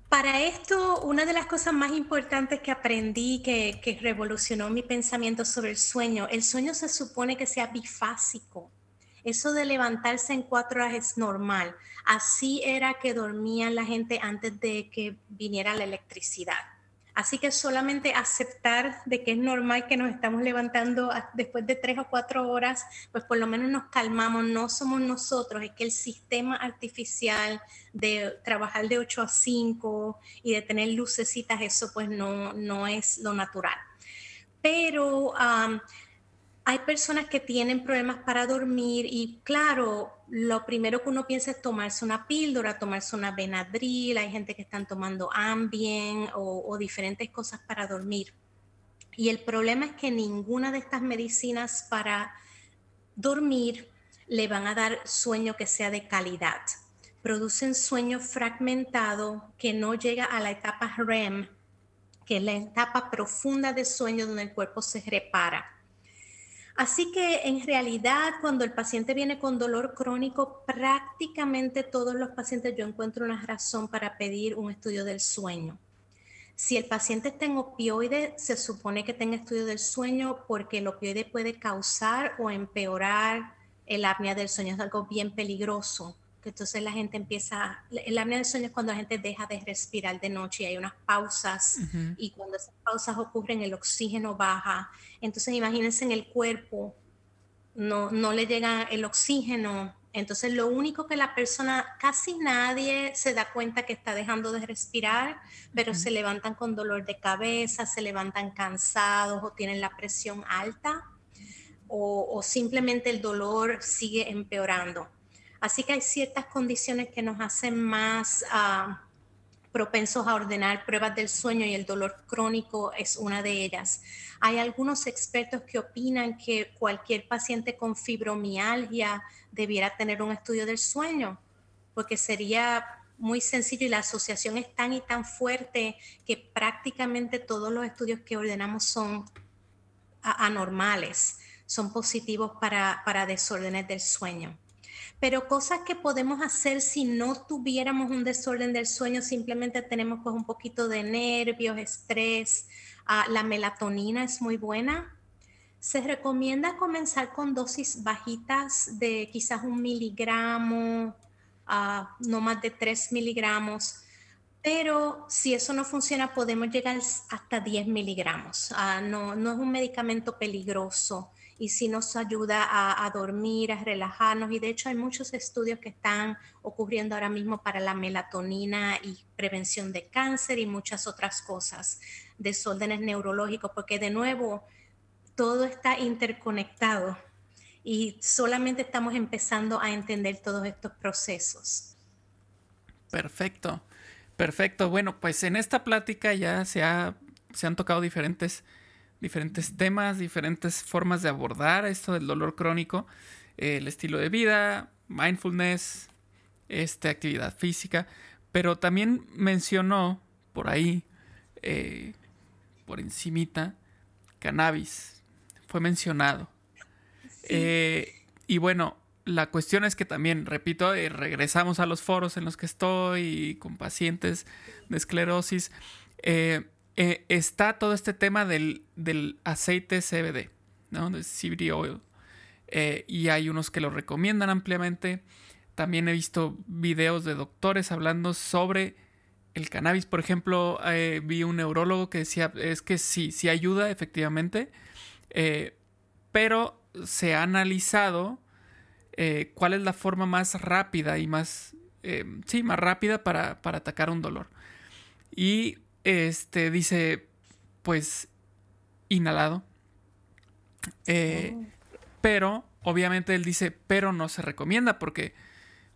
Para esto, una de las cosas más importantes que aprendí que, que revolucionó mi pensamiento sobre el sueño, el sueño se supone que sea bifásico. Eso de levantarse en cuatro horas es normal. Así era que dormían la gente antes de que viniera la electricidad. Así que solamente aceptar de que es normal que nos estamos levantando después de tres o cuatro horas, pues por lo menos nos calmamos, no somos nosotros, es que el sistema artificial de trabajar de 8 a 5 y de tener lucecitas, eso pues no, no es lo natural. Pero hay personas que tienen problemas para dormir y claro, lo primero que uno piensa es tomarse una píldora, tomarse una Benadryl, hay gente que están tomando Ambien o, o diferentes cosas para dormir. Y el problema es que ninguna de estas medicinas para dormir le van a dar sueño que sea de calidad. Producen sueño fragmentado que no llega a la etapa REM, que es la etapa profunda de sueño donde el cuerpo se repara. Así que en realidad cuando el paciente viene con dolor crónico, prácticamente todos los pacientes yo encuentro una razón para pedir un estudio del sueño. Si el paciente está en opioide, se supone que tenga estudio del sueño porque el opioide puede causar o empeorar el apnea del sueño. Es algo bien peligroso entonces la gente empieza, el apnea del sueño es cuando la gente deja de respirar de noche y hay unas pausas y cuando esas pausas ocurren el oxígeno baja. Entonces imagínense en el cuerpo, no, no le llega el oxígeno. Entonces lo único que la persona, casi nadie se da cuenta que está dejando de respirar, pero se levantan con dolor de cabeza, se levantan cansados o tienen la presión alta o, o simplemente el dolor sigue empeorando. Así que hay ciertas condiciones que nos hacen más ah, propensos a ordenar pruebas del sueño y el dolor crónico es una de ellas. Hay algunos expertos que opinan que cualquier paciente con fibromialgia debiera tener un estudio del sueño, porque sería muy sencillo y la asociación es tan y tan fuerte que prácticamente todos los estudios que ordenamos son anormales, son positivos para, para desórdenes del sueño. Pero cosas que podemos hacer si no tuviéramos un desorden del sueño, simplemente tenemos pues un poquito de nervios, estrés. Ah, la melatonina es muy buena. Se recomienda comenzar con dosis bajitas de quizás un miligramo, ah, no más de tres miligramos. Pero si eso no funciona, podemos llegar hasta 10 miligramos. Ah, no, no es un medicamento peligroso y sí nos ayuda a, dormir, a relajarnos. Y de hecho hay muchos estudios que están ocurriendo ahora mismo para la melatonina y prevención de cáncer y muchas otras cosas, desórdenes neurológicos, porque de nuevo todo está interconectado y solamente estamos empezando a entender todos estos procesos. Perfecto, perfecto. Bueno, pues en esta plática ya se, se han tocado diferentes diferentes temas, diferentes formas de abordar esto del dolor crónico, el estilo de vida, mindfulness, este, actividad física, pero también mencionó por ahí, eh, por encimita, cannabis, fue mencionado. Eh, y bueno, la cuestión es que también, repito, eh, regresamos a los foros en los que estoy con pacientes de esclerosis. Eh, está todo este tema del, aceite CBD, ¿no? De CBD oil. Eh, y hay unos que lo recomiendan ampliamente. También he visto videos de doctores hablando sobre el cannabis. Por ejemplo, eh, vi un neurólogo que decía, es que sí, sí ayuda efectivamente, pero se ha analizado cuál es la forma más rápida y más, sí, más rápida para, para atacar un dolor. Y este dice, pues, inhalado. Eh, oh. Pero, obviamente él dice, pero no se recomienda porque,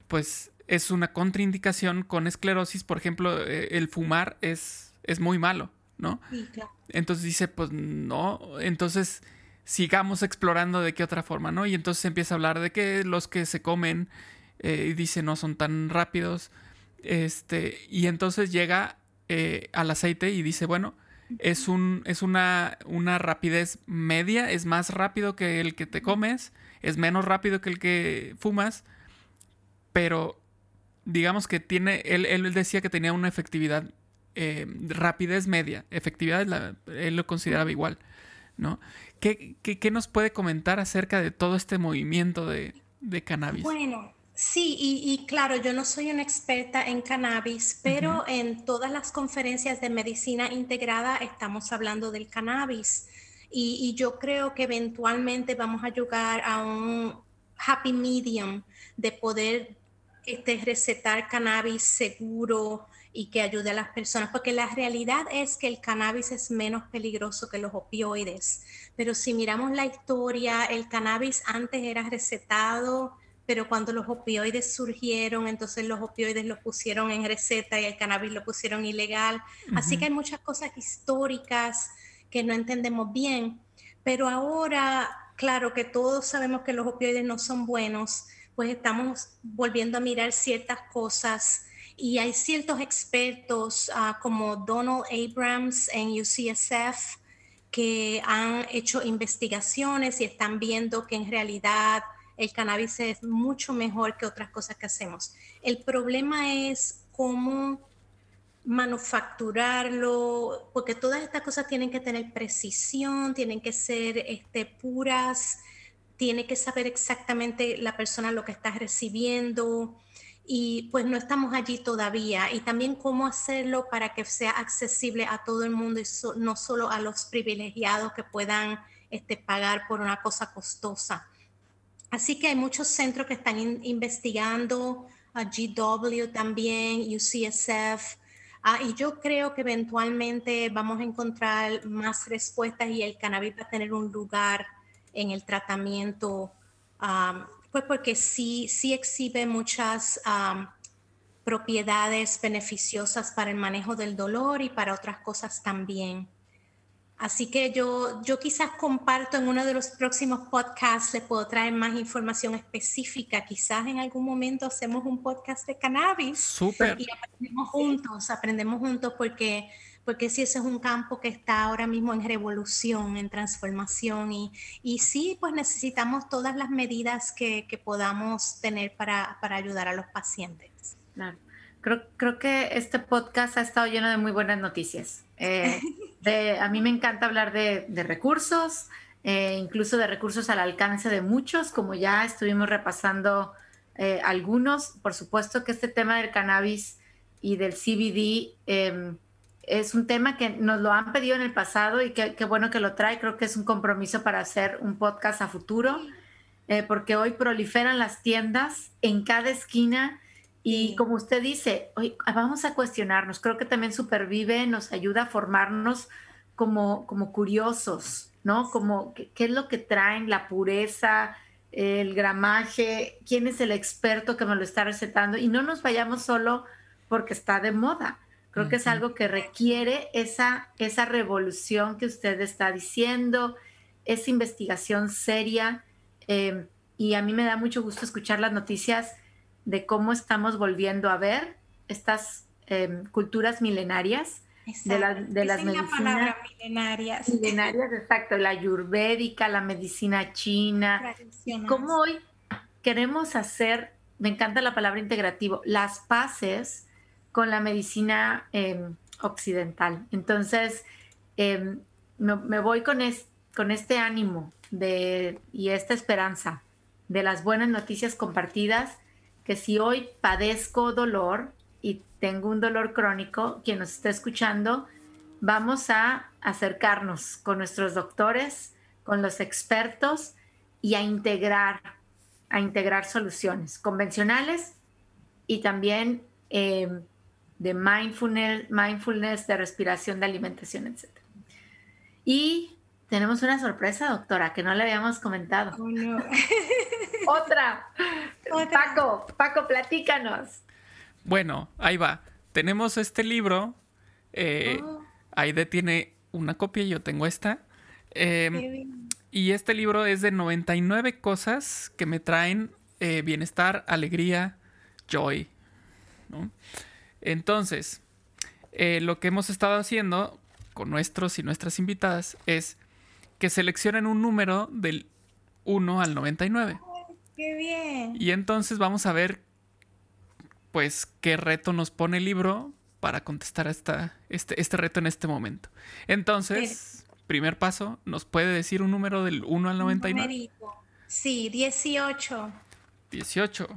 pues, es una contraindicación con esclerosis. Por ejemplo, eh, el fumar es, es muy malo, ¿no? Entonces dice, pues no, entonces sigamos explorando de qué otra forma, ¿no? Y entonces empieza a hablar de que los que se comen, eh, y dice, no son tan rápidos. Este, y entonces llega eh, al aceite y dice, bueno, es, un, es una, una rapidez media, es más rápido que el que te comes, es menos rápido que el que fumas, pero digamos que tiene, él, él decía que tenía una efectividad, eh, rapidez media, efectividad él lo consideraba igual, ¿no? ¿Qué, ¿Qué, qué, nos puede comentar acerca de todo este movimiento de, de cannabis? Bueno, Sí, y, claro, yo no soy una experta en cannabis, pero en todas las conferencias de medicina integrada estamos hablando del cannabis. Y, yo creo que eventualmente vamos a llegar a un happy medium de poder este, recetar cannabis seguro y que ayude a las personas, porque la realidad es que el cannabis es menos peligroso que los opioides. Pero si miramos la historia, el cannabis antes era recetado pero cuando los opioides surgieron, entonces los opioides los pusieron en receta y el cannabis lo pusieron ilegal. Así que hay muchas cosas históricas que no entendemos bien, pero ahora, claro que todos sabemos que los opioides no son buenos, pues estamos volviendo a mirar ciertas cosas y hay ciertos expertos ah, como Donald Abrams en UCSF que han hecho investigaciones y están viendo que en realidad el cannabis es mucho mejor que otras cosas que hacemos. El problema es cómo manufacturarlo, porque todas estas cosas tienen que tener precisión, tienen que ser este, puras, tiene que saber exactamente la persona lo que está recibiendo y pues no estamos allí todavía. Y también cómo hacerlo para que sea accesible a todo el mundo y no solo a los privilegiados que puedan este, pagar por una cosa costosa. Así que hay muchos centros que están investigando, a GW también, UCSF, ah, y yo creo que eventualmente vamos a encontrar más respuestas y el cannabis va a tener un lugar en el tratamiento, pues porque sí, sí exhibe muchas propiedades beneficiosas para el manejo del dolor y para otras cosas también. Así que yo, yo quizás comparto en uno de los próximos podcasts, le puedo traer más información específica. Quizás en algún momento hacemos un podcast de cannabis. Súper. Y aprendemos juntos, aprendemos juntos porque, porque sí, ese es un campo que está ahora mismo en revolución, en transformación. Y, y sí, pues necesitamos todas las medidas que, que podamos tener para, para, ayudar a los pacientes. Claro. Creo, creo que este podcast ha estado lleno de muy buenas noticias. Eh, a mí me encanta hablar de, recursos, eh, incluso de recursos al alcance de muchos, como ya estuvimos repasando eh, algunos. Por supuesto que este tema del cannabis y del CBD em, es un tema que nos lo han pedido en el pasado y qué bueno que lo trae. Creo que es un compromiso para hacer un podcast a futuro, porque hoy proliferan las tiendas en cada esquina y como usted dice, hoy vamos a cuestionarnos. Creo que también Supervive nos ayuda a formarnos como, como curiosos, ¿no? Como qué, es lo que traen, la pureza, el gramaje, quién es el experto que me lo está recetando. Y no nos vayamos solo porque está de moda. Creo que es algo que requiere esa, esa revolución que usted está diciendo, esa investigación seria. Eh, y a mí me da mucho gusto escuchar las noticias de cómo estamos volviendo a ver estas em, culturas milenarias de, de las medicinas milenarias. Milenarias, exacto, la ayurvédica, la medicina china. ¿Cómo hoy queremos hacer, me encanta la palabra integrativo, las paces con la medicina em, occidental? Entonces, em, me, voy con, con este ánimo de, y esta esperanza de las buenas noticias compartidas que si hoy padezco dolor y tengo un dolor crónico, quien nos está escuchando, vamos a acercarnos con nuestros doctores, con los expertos y a integrar, a integrar soluciones convencionales y también em, de mindfulness, mindfulness, de respiración, de alimentación, etc. Y tenemos una sorpresa, doctora, que no le habíamos comentado. Oh, no. Otra. Paco, Paco, platícanos. Bueno, ahí va. Tenemos este libro. Eh, oh. Aide tiene una copia, yo tengo esta. Em, y este libro es de 99 cosas que me traen eh, bienestar, alegría, joy. Entonces, eh, lo que hemos estado haciendo con nuestros y nuestras invitadas es que seleccionen un número del 1 al 99. ¡Qué bien! Y entonces vamos a ver, pues, qué reto nos pone el libro para contestar esta, este, este reto en este momento. Entonces, primer paso, ¿nos puede decir un número del 1 al 99? Sí, 18. 18.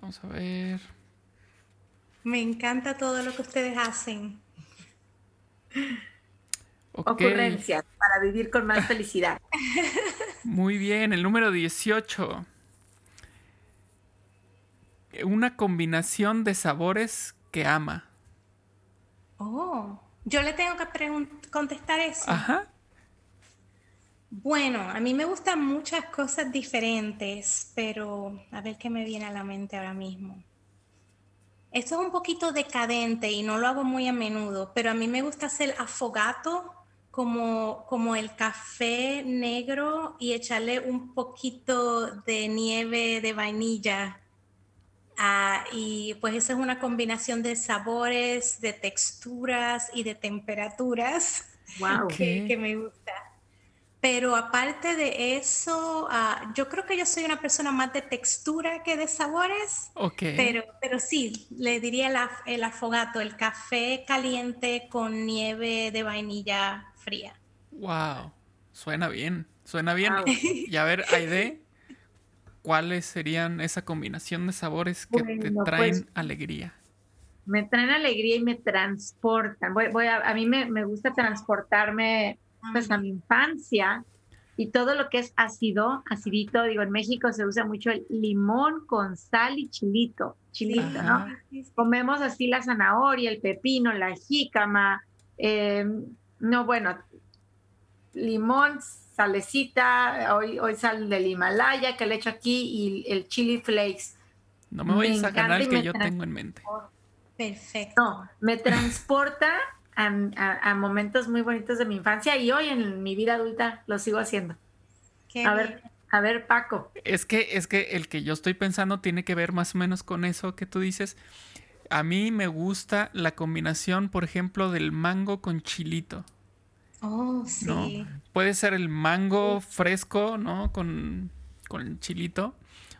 Vamos a ver. Me encanta todo lo que ustedes hacen. Ocurrencias para vivir con más felicidad. Muy bien, el número 18. Una combinación de sabores que ama. Oh, yo le tengo que contestar eso. Ajá. Bueno, a mí me gustan muchas cosas diferentes, pero a ver qué me viene a la mente ahora mismo. Esto es un poquito decadente y no lo hago muy a menudo, pero a mí me gusta hacer afogato como, como el café negro y echarle un poquito de nieve de vainilla. Ah, y pues esa es una combinación de sabores, de texturas y de temperaturas wow. que me gusta. Pero aparte de eso, ah, yo creo que yo soy una persona más de textura que de sabores. Ok. Pero, pero sí, le diría el, afogato, el café caliente con nieve de vainilla fría. Wow, suena bien, suena bien. Y a ver, Aide, ¿cuáles serían esa combinación de sabores que te traen pues, alegría? Me traen alegría y me transportan. Voy, voy a, a mí me, me gusta transportarme pues a mi infancia y todo lo que es ácido, acidito, digo, en México se usa mucho el limón con sal y chilito, chilito, ¿no? Comemos así la zanahoria, el pepino, la jícama, em, no, bueno, limón, salecita, hoy, hoy sal del Himalaya que le echo aquí y el chili flakes. No me voy a sacar que yo tengo en mente. Perfecto. No, me transporta a, momentos muy bonitos de mi infancia y hoy en mi vida adulta lo sigo haciendo. a ver, a ver, Paco. Es que, es que el que yo estoy pensando tiene que ver más o menos con eso que tú dices. A mí me gusta la combinación, por ejemplo, del mango con chilito. Oh, sí. Puede ser el mango fresco, ¿no? Con, con chilito.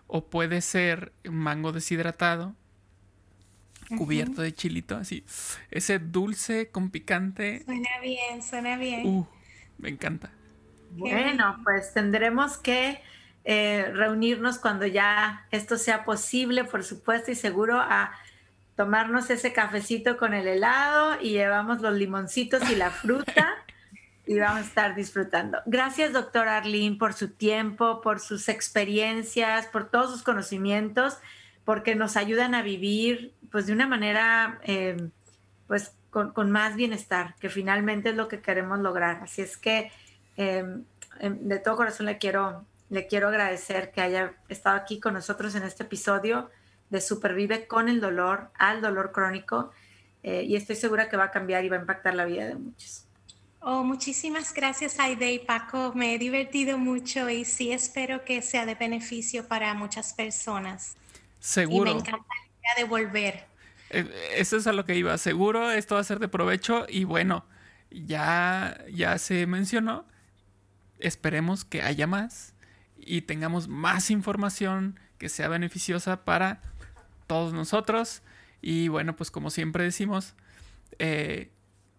O puede ser mango deshidratado cubierto de chilito, así. Ese dulce con picante. Suena bien, suena bien. Uh, me encanta. Bueno, pues tendremos que eh, reunirnos cuando ya esto sea posible, por supuesto, y seguro a tomarnos ese cafecito con el helado y llevamos los limoncitos y la fruta y vamos a estar disfrutando. Gracias, doctor Arlene, por su tiempo, por sus experiencias, por todos sus conocimientos porque nos ayudan a vivir pues de una manera eh, pues con, más bienestar, que finalmente es lo que queremos lograr. Así es que em, em, de todo corazón le quiero, le quiero agradecer que haya estado aquí con nosotros en este episodio de Supervive con el dolor, al dolor crónico, eh, y estoy segura que va a cambiar y va a impactar la vida de muchos. Oh, muchísimas gracias, Aide y Paco. Me he divertido mucho y sí espero que sea de beneficio para muchas personas. Seguro. Y me encantaría devolver. Eh, eso es a lo que iba. Seguro esto va a ser de provecho y bueno, ya, ya se mencionó. Esperemos que haya más y tengamos más información que sea beneficiosa para todos nosotros. Y bueno, pues como siempre decimos, eh,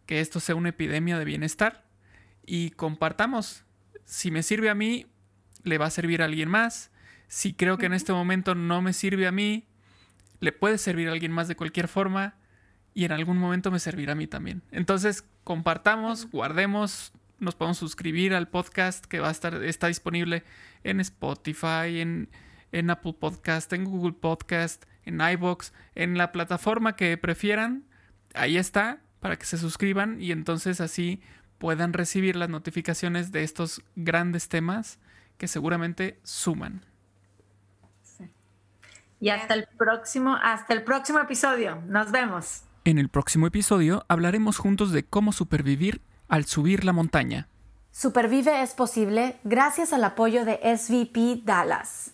que esto sea una epidemia de bienestar y compartamos. Si me sirve a mí, le va a servir a alguien más si creo que en este momento no me sirve a mí, le puede servir a alguien más de cualquier forma y en algún momento me servirá a mí también. Entonces, compartamos, guardemos, nos podemos suscribir al podcast que va a estar, está disponible en Spotify, en, en Apple Podcast, en Google Podcast, en iBox, en la plataforma que prefieran. Ahí está, para que se suscriban y entonces así puedan recibir las notificaciones de estos grandes temas que seguramente suman. Y hasta el próximo, hasta el próximo episodio. Nos vemos. En el próximo episodio hablaremos juntos de cómo supervivir al subir la montaña. Supervive es posible gracias al apoyo de SVP Dallas.